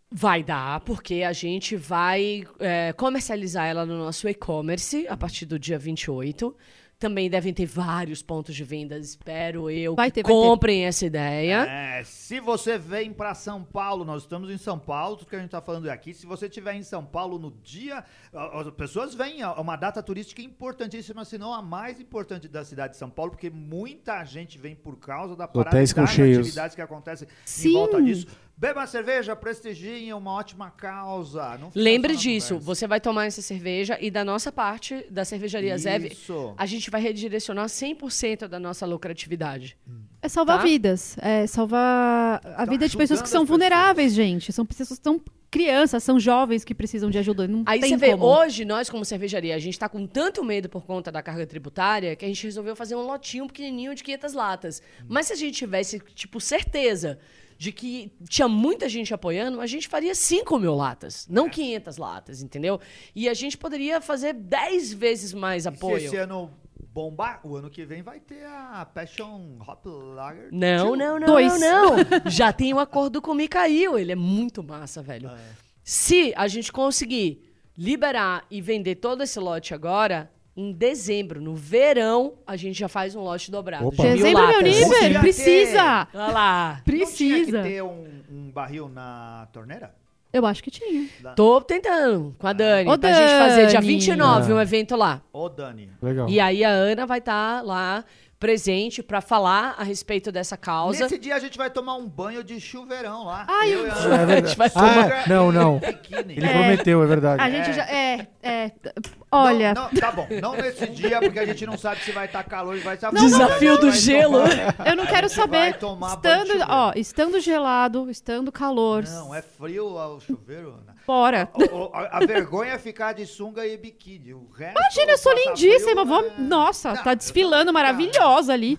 Vai dar, porque a gente vai é, comercializar ela no nosso e-commerce a partir do dia 28. Também devem ter vários pontos de venda, espero eu, Vai que ter, vai ter. comprem essa ideia. É, se você vem pra São Paulo, nós estamos em São Paulo, tudo que a gente tá falando é aqui. Se você estiver em São Paulo no dia, as pessoas vêm, é uma data turística importantíssima, se não a mais importante da cidade de São Paulo, porque muita gente vem por causa da parada e das cheios. atividades que acontecem Sim. em volta disso. Beba cerveja, prestigiem uma ótima causa. Lembre disso, conversa. você vai tomar essa cerveja e da nossa parte, da cervejaria Zev, Isso. a gente vai redirecionar 100% da nossa lucratividade. É salvar Tá? vidas. É salvar a vida de pessoas que são vulneráveis, gente. São pessoas que são crianças, são jovens que precisam de ajuda. Não Aí tem você vê, como. hoje nós como cervejaria, a gente tá com tanto medo por conta da carga tributária que a gente resolveu fazer um lotinho pequenininho de 500 latas. Mas se a gente tivesse, tipo, certeza de que tinha muita gente apoiando, a gente faria 5 mil latas, não 500 latas, entendeu? E a gente poderia fazer 10 vezes mais E apoio. Se esse ano bombar, o ano que vem vai ter a Passion Hop Lager. Não, não, não, Dois. não, não. Já tem um acordo com o Mikael, ele é muito massa, velho. É. Se a gente conseguir liberar e vender todo esse lote agora, em dezembro, no verão, a gente já faz um lote dobrado. Opa. de Dezembro, meu latas. nível, precisa. Olha lá. Não tinha Precisa. que ter um, um barril na torneira? Eu acho que tinha. Tô tentando com a Dani, Ô, pra gente fazer dia Dani. 29 um É. evento lá. Ô, Dani. Legal. E aí a Ana vai estar lá presente para falar a respeito dessa causa. Nesse dia a gente vai tomar um banho de chuveirão lá. Ai, eu eu- É verdade. vai Ah, não, não. Ele prometeu, é verdade. A gente já. É, é. Olha. Não, não, tá bom. Não nesse dia, porque a gente não sabe se vai estar calor e vai estar Desafio do gelo. Eu não quero saber. tomar Estando, ó, estando gelado, estando calor. Não, é frio o chuveiro, Ana. Bora. O- a, a vergonha é ficar de sunga e biquíni. O resto, Imagina, eu sou lindíssima. frio, Vou... é- Nossa, Não, tá desfilando tô- maravilhosa ali.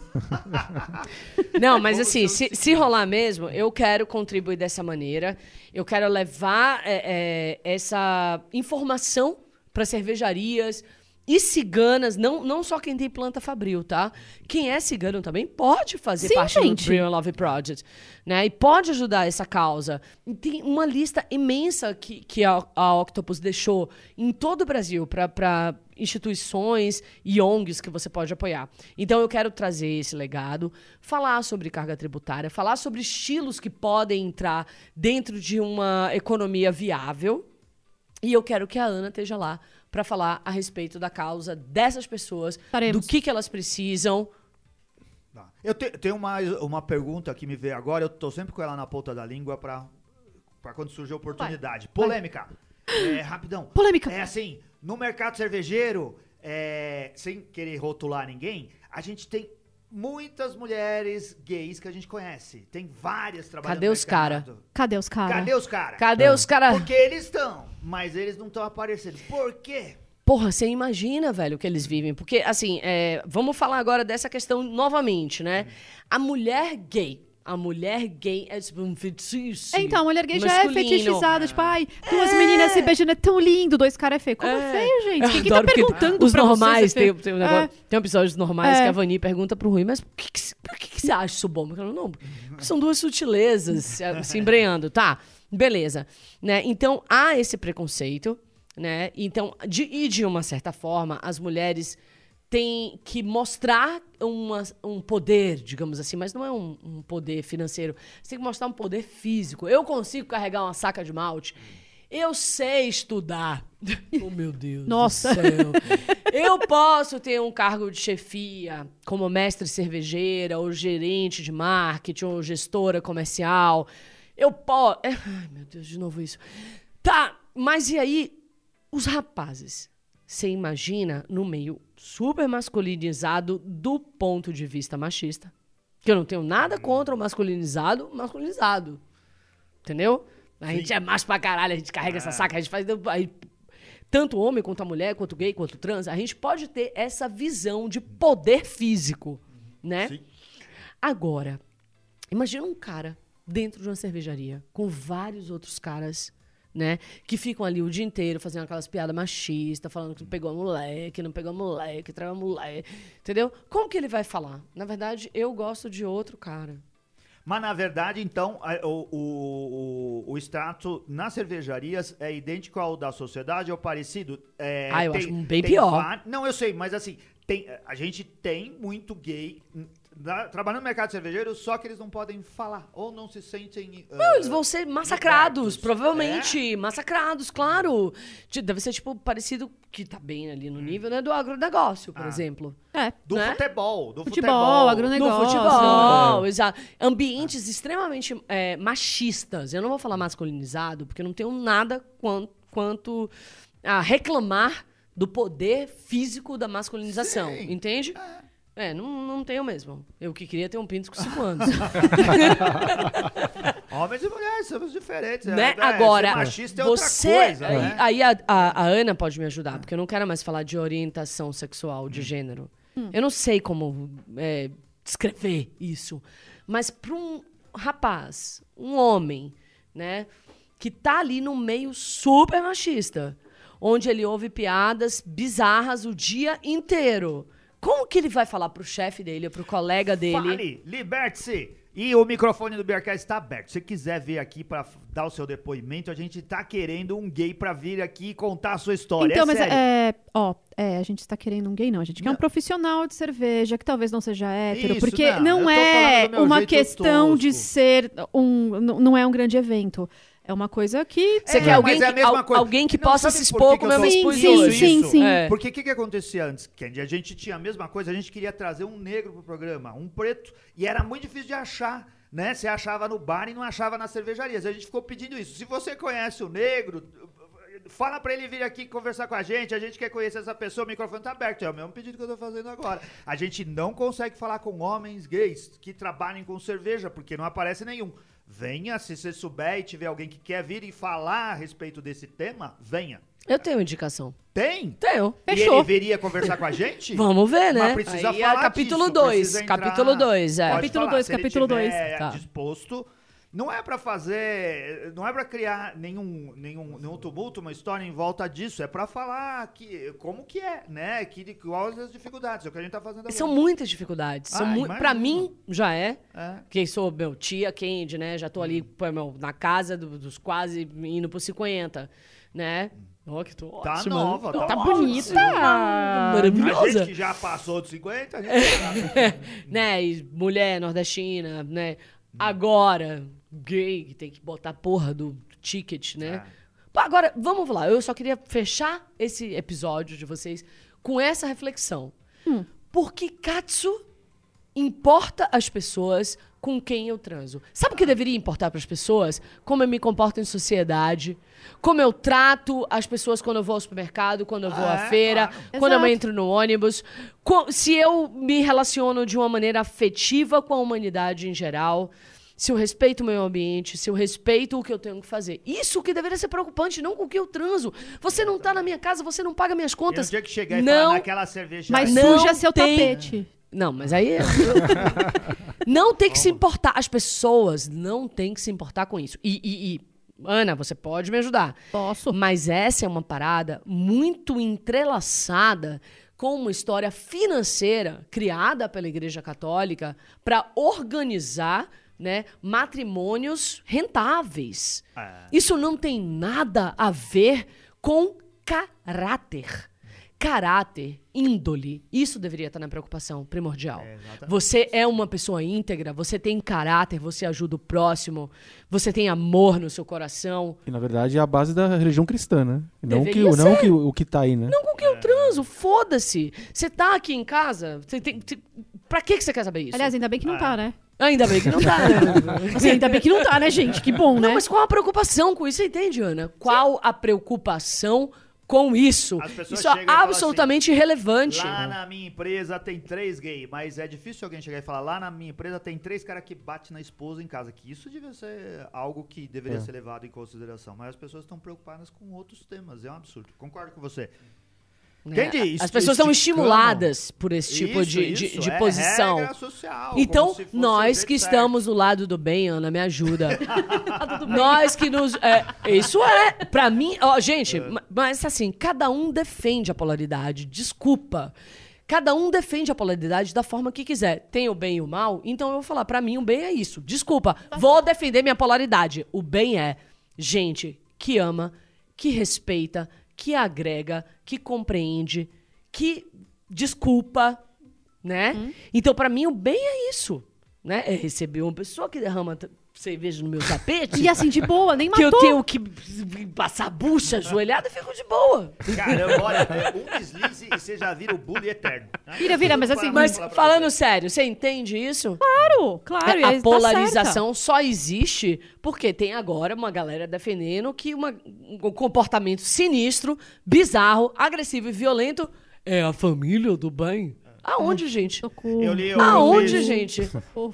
Não, mas assim, se, se rolar mesmo, eu quero contribuir dessa maneira. Eu quero levar é, é, essa informação para cervejarias e ciganas, não, não só quem tem planta fabril, tá? Quem é cigano também pode fazer Sim, parte gente. do and Love Project, né? E pode ajudar essa causa. E tem uma lista imensa que, que a, a Octopus deixou em todo o Brasil para instituições e ONGs que você pode apoiar. Então eu quero trazer esse legado, falar sobre carga tributária, falar sobre estilos que podem entrar dentro de uma economia viável. E eu quero que a Ana esteja lá para falar a respeito da causa dessas pessoas, Estaremos. do que, que elas precisam. Tá. Eu te- tenho uma, uma pergunta que me veio agora. Eu tô sempre com ela na ponta da língua pra, pra quando surgir a oportunidade. Polêmica. É, rapidão. Polêmica. É assim, no mercado cervejeiro, é, sem querer rotular ninguém, a gente tem muitas mulheres gays que a gente conhece. Tem várias trabalhando Cadê os cara? mercado. Cadê os caras? Cadê os caras? Cadê os caras? Porque eles estão, mas eles não estão aparecendo. Por quê? Porra, você imagina, velho, o que eles vivem. Porque, assim, é, vamos falar agora dessa questão novamente, né? A mulher gay. A mulher gay é tipo um fetiche. É, então, a mulher gay já é masculino. fetishizada. Tipo, ai, duas meninas se beijando, é tão lindo, dois caras é feio. Como é, É. feio, gente? Quem que tá perguntando Os pra normais, é tem, tem, um negócio- tem um episódio dos normais É. que a Vani pergunta pro Rui, mas por que, que, por que, que você acha isso bom? Eu falo, não, porque são duas sutilezas se, se embreando, tá? Beleza. Né? Então, há esse preconceito, né? Então, de, e de uma certa forma, as mulheres têm que mostrar uma, um poder, digamos assim, mas não é um, um poder financeiro. Você tem que mostrar um poder físico. Eu consigo carregar uma saca de malte. Eu sei estudar. Oh, meu Deus. do Nossa. céu. Eu posso ter um cargo de chefia, como mestre cervejeira, ou gerente de marketing, ou gestora comercial. Eu posso. Ai, meu Deus, de novo isso. Tá, mas e aí, os rapazes? Você imagina no meio super masculinizado do ponto de vista machista. Que eu não tenho nada contra o masculinizado, masculinizado. Entendeu? A gente é macho pra caralho, a gente carrega essa saca, a gente faz. Aí, tanto o homem quanto a mulher, quanto gay, quanto trans, a gente pode ter essa visão de poder físico, né? Sim. Agora, imagina um cara dentro de uma cervejaria com vários outros caras, né? Que ficam ali o dia inteiro fazendo aquelas piadas machistas, falando que não pegou a mulher, que não pegou a mulher, que traiu a mulher, entendeu? Como que ele vai falar? Na verdade, eu gosto de outro cara. Mas na verdade, então, o, o, o, o extrato nas cervejarias é idêntico ao da sociedade ou parecido? É, Ah, eu acho bem tem pior. va- Não, eu sei, mas assim, tem, a gente tem muito gay hum, na- trabalhando no mercado cervejeiro, só que eles não podem falar ou não se sentem. Não, ah, eles vão ser massacrados, libertos. É? provavelmente. Massacrados, claro. Deve ser, tipo, parecido, que tá bem ali no nível, né? Do agronegócio, por Ah. exemplo. É. Do né? futebol, do Futebol, futebol. agronegócio. No futebol, exato. Ambientes extremamente é, machistas. Eu não vou falar masculinizado, porque eu não tenho nada quanto, quanto a reclamar do poder físico da masculinização. Sim. Entende? É, não, não tenho mesmo. Eu que queria ter um pinto com 5 anos. Homens e mulheres somos diferentes. né? é, é, Agora, ser machista é você. outra coisa. aí né? aí a, a- a Ana pode me ajudar, porque eu não quero mais falar de orientação sexual, de gênero. Eu não sei como é, descrever isso. Mas para um rapaz, um homem, né, que tá ali no meio super machista, onde ele ouve piadas bizarras o dia inteiro. Como que ele vai falar pro chefe dele, pro colega dele? Fale, liberte-se. E o microfone do Bearcast está aberto. Se você quiser vir aqui para dar o seu depoimento, a gente tá querendo um gay para vir aqui e contar a sua história. Então, é mas sério. é. Ó, é, a gente está querendo um gay, não. A gente quer um Não. profissional de cerveja que talvez não seja hétero, Isso, porque não, não, é uma questão de tosco. ser um. Não é um grande evento. É uma coisa que. Você É, quer alguém mas é a que, al- coisa. alguém que Não, possa se por expor como eu eu tô me Sim, expus sim, hoje? sim, sim. É. Porque o que, que acontecia antes, Candy? A gente tinha a mesma coisa, a gente queria trazer um negro pro programa, um preto, e era muito difícil de achar, né? Você achava no bar e não achava nas cervejarias. A gente ficou pedindo isso. Se você conhece o negro, fala pra ele vir aqui conversar com a gente, a gente quer conhecer essa pessoa, o microfone tá aberto. É o mesmo pedido que eu tô fazendo agora. A gente não consegue falar com homens gays que trabalhem com cerveja, porque não aparece nenhum. Venha, se você souber e tiver alguém que quer vir e falar a respeito desse tema, venha. Eu tenho indicação. Tem? Tenho. E Fechou. ele viria conversar com a gente? Vamos ver, né? Mas precisa Aí é falar capítulo disso, 2. precisa entrar- Capítulo 2, é. Capítulo falar, dois, se ele capítulo dois. tiver Tá. disposto. Não é pra fazer, não é pra criar nenhum, nenhum, nenhum tumulto, uma história em volta disso. É pra falar que, como que é, né? Que, quais as dificuldades, é o que a gente tá fazendo agora. São muitas dificuldades. Ah, mu pra mim, já é. É. Quem sou meu tia, Candy, né? Já tô ali pô, meu, na casa do- dos quase indo pro 50, né? Ó, que tô Tá ótima. nova, tá Tá bonita! A Maravilhosa. gente que já passou dos 50, a gente né? E mulher nordestina, né? Agora, gay, que tem que botar a porra do ticket, né? É. Agora, vamos lá. Eu só queria fechar esse episódio de vocês com essa reflexão. Por que Katsu importa as pessoas com quem eu transo? Sabe o que deveria importar para as pessoas? Como eu me comporto em sociedade, como eu trato as pessoas quando eu vou ao supermercado, quando eu vou à É, feira, claro. quando eu Exato. entro no ônibus, se eu me relaciono de uma maneira afetiva com a humanidade em geral, se eu respeito o meio ambiente, se eu respeito o que eu tenho que fazer. Isso que deveria ser preocupante, não com o que eu transo. Você não tá na minha casa, você não paga minhas contas. dia que chegar e não, falar naquela cerveja. Mas Não suja seu tem- tapete. não, mas aí. não tem que se importar. As pessoas não têm que se importar com isso. E, e- e, Ana, você pode me ajudar. Posso. Mas essa é uma parada muito entrelaçada com uma história financeira criada pela Igreja Católica para organizar né, matrimônios rentáveis. É. Isso não tem nada a ver com caráter. Caráter, índole, isso deveria estar na preocupação primordial. É, você é uma pessoa íntegra, você tem caráter, você ajuda o próximo, você tem amor no seu coração. Que na verdade é a base da religião cristã, né? E Não, que, não que, o que tá aí, né? Não com quem eu transo, foda-se. Você tá aqui em casa, você tem. te- Pra que que você quer saber isso? Aliás, ainda bem que não tá, né? Ainda bem que não tá, né? Assim, ainda bem que não tá, né, gente? Que bom, né? Não, mas qual a preocupação com isso? Você entende, Ana? Qual a preocupação com isso? Isso é absolutamente irrelevante. Lá na minha empresa tem três gays, mas é difícil alguém chegar e falar, lá na minha empresa tem três caras que batem na esposa em casa. Que isso devia ser algo que deveria É. ser levado em consideração. Mas as pessoas estão preocupadas com outros temas. É um absurdo. Concordo com você. Né? Diz? As pessoas são estimuladas por esse tipo Isso, de, de, isso, de é posição. social, Então, nós que certo. estamos do lado do bem, Ana, me ajuda. nós que nos. é, isso é. Pra mim. Ó, gente, ma- mas assim, cada um defende a polaridade. Desculpa. Cada um defende a polaridade da forma que quiser. Tem o bem e o mal, então eu vou falar, pra mim o bem é isso. Desculpa, vou defender minha polaridade. O bem é gente que ama, que respeita, que agrega, que compreende, que desculpa, né? Então, pra mim, o bem é isso, né? É receber uma pessoa que derrama cerveja no meu tapete. E assim, de boa, nem que eu matou. tenho que passar bucha ajoelhada e fico de boa. Caramba, olha, é um deslize e você já vira o bully eterno. né? Vira, vira, mas assim, Mas falando sério, você entende isso? Claro, claro. e a tá polarização só existe porque tem agora uma galera defendendo que uma- um comportamento sinistro, bizarro, agressivo e violento é a família do bem. Aonde, gente? Eu li, eu Aonde, fiz- gente?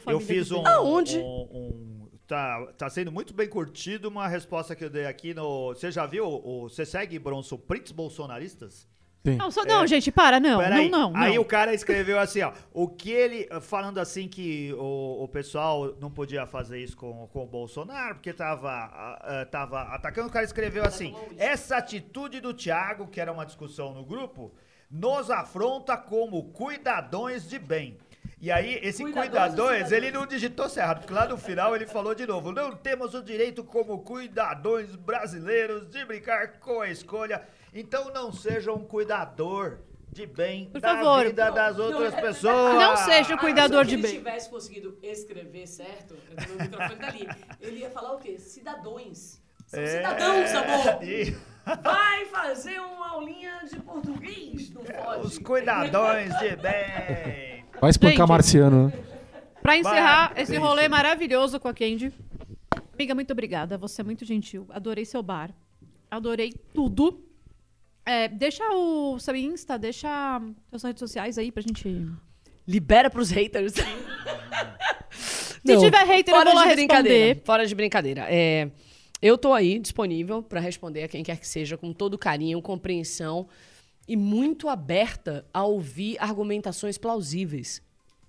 Eu fiz um. Aonde? um- um- tá, tá sendo muito bem curtido uma resposta que eu dei aqui no. Você já viu? o- Você segue, Bronson, prints bolsonaristas? Sim. Não, só, não, gente, para, não, Peraí. não, não. Aí não. o cara escreveu assim, ó. O que ele. Falando assim que o, o pessoal não podia fazer isso com, com o Bolsonaro, porque tava, ah, tava atacando. O cara escreveu assim: essa atitude do Thiago, que era uma discussão no grupo, nos afronta como cuidadões de bem. E aí, esse Cuidadores ele não digitou certo, porque lá no final ele falou de novo: não temos o direito como cuidadões brasileiros de brincar com a escolha. Então não seja um cuidador de bem Por da favor. vida das Não, outras não, pessoas. Não seja o cuidador Se de ele bem. tivesse conseguido escrever certo, o microfone tá ali, ele ia falar o quê? Cidadões. É. cidadãos, amor. E Vai fazer uma aulinha de português, não pode. os cuidadões de bem. Vai espancar Gente. marciano, né? Pra encerrar Vai, esse rolê maravilhoso com a Candy. Amiga, muito obrigada. Você é muito gentil. Adorei seu bar. Adorei tudo. É, deixa o seu Insta, deixa suas redes sociais aí pra gente. Libera pros haters. Se tiver hater, eu fora vou lá de brincadeira. responder. Fora de brincadeira. É, eu tô aí disponível pra responder a quem quer que seja com todo carinho, compreensão e muito aberta a ouvir argumentações plausíveis,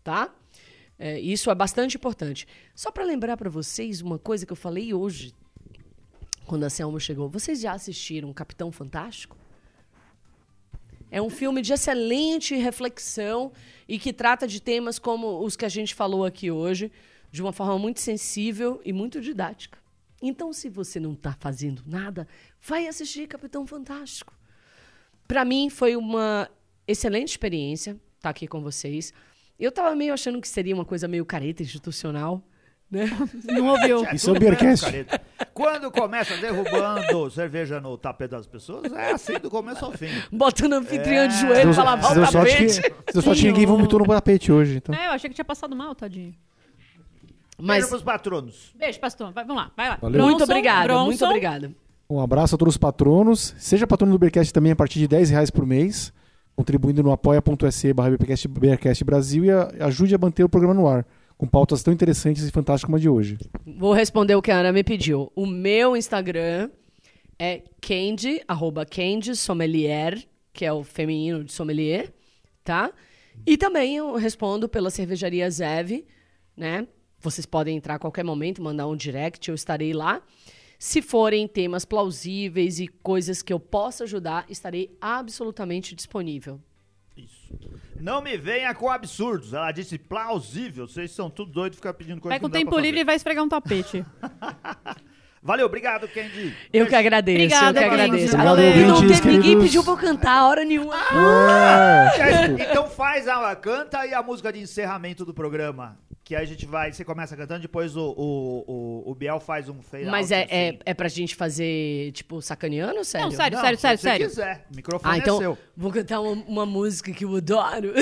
tá? É, isso é bastante importante. Só pra lembrar pra vocês uma coisa que eu falei hoje, quando a Selma chegou. Vocês já assistiram Capitão Fantástico? É um filme de excelente reflexão e que trata de temas como os que a gente falou aqui hoje, de uma forma muito sensível e muito didática. Então, se você não está fazendo nada, vai assistir Capitão Fantástico. Para mim, foi uma excelente experiência estar aqui com vocês. Eu estava meio achando que seria uma coisa meio careta institucional, né? Não ouviu? Isso é o Beercast. Quando começa derrubando cerveja no tapete das pessoas, é assim do começo ao fim. Botando anfitriã É. de joelho deu- lavar o tapete. deu sorte que ninguém vomitou no tapete hoje. Então. É, eu achei que tinha passado mal, tadinho. Mas Beijo pros patronos. Beijo, pastor. Vai, vamos lá, vai lá. Valeu. muito Bronson, obrigada, muito Bronson. Um abraço a todos os patronos. Seja patrono do Beercast também a partir de 10 reais por mês, contribuindo no apoia.se barra Beercast- Brasil e ajude a manter o programa no ar, com pautas tão interessantes e fantásticas como a de hoje. Vou responder o que a Ana me pediu. O meu Instagram é Candy, arroba Candy Sommelier, que é o feminino de sommelier, tá? E também eu respondo pela cervejaria Zev, né? Vocês podem entrar a qualquer momento, mandar um direct, eu estarei lá. Se forem temas plausíveis e coisas que eu possa ajudar, estarei absolutamente disponível. Isso. Não me venha com absurdos. Ela disse plausível. Vocês são tudo doido ficar pedindo coisa Vai com tempo livre e vai esfregar um tapete. Valeu, obrigado, Candy. Eu que agradeço, Obrigada, eu que agradeço. E não teve, ninguém pediu pra eu cantar hora nenhuma. É. Então faz a canta aí a música de encerramento do programa. Que aí a gente vai, você começa cantando, depois o, o, o, o Biel faz um fade Mas out, é, é, assim. é pra gente fazer, tipo, sacaneando, sério? Não, sério, Não, sério, se sério, você sério. quiser. O microfone Ah, é então seu. vou cantar uma, uma música que eu adoro.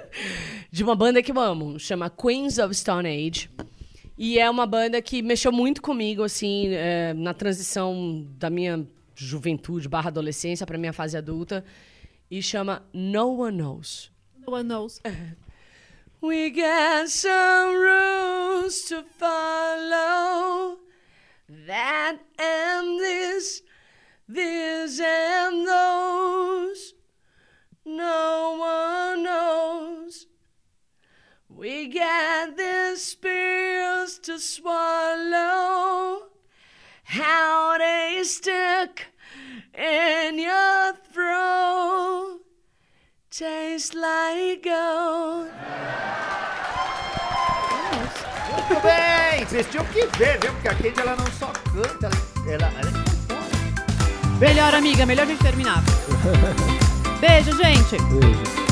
de uma banda que eu amo. Chama Queens of Stone Age. E é uma banda que mexeu muito comigo, assim, é, na transição da minha juventude barra adolescência pra minha fase adulta. E chama No One Knows. No one knows. We got some rules to follow. That and this, this and those. No one knows. We got these pills to swallow. How they stick in your throat. Taste like gold. Muito bem, vocês tinham que ver, viu? Porque a Candy ela não só canta, ela, ela, ela compõe. Melhor, amiga, melhor a gente terminar. Beijo, gente. Beijo.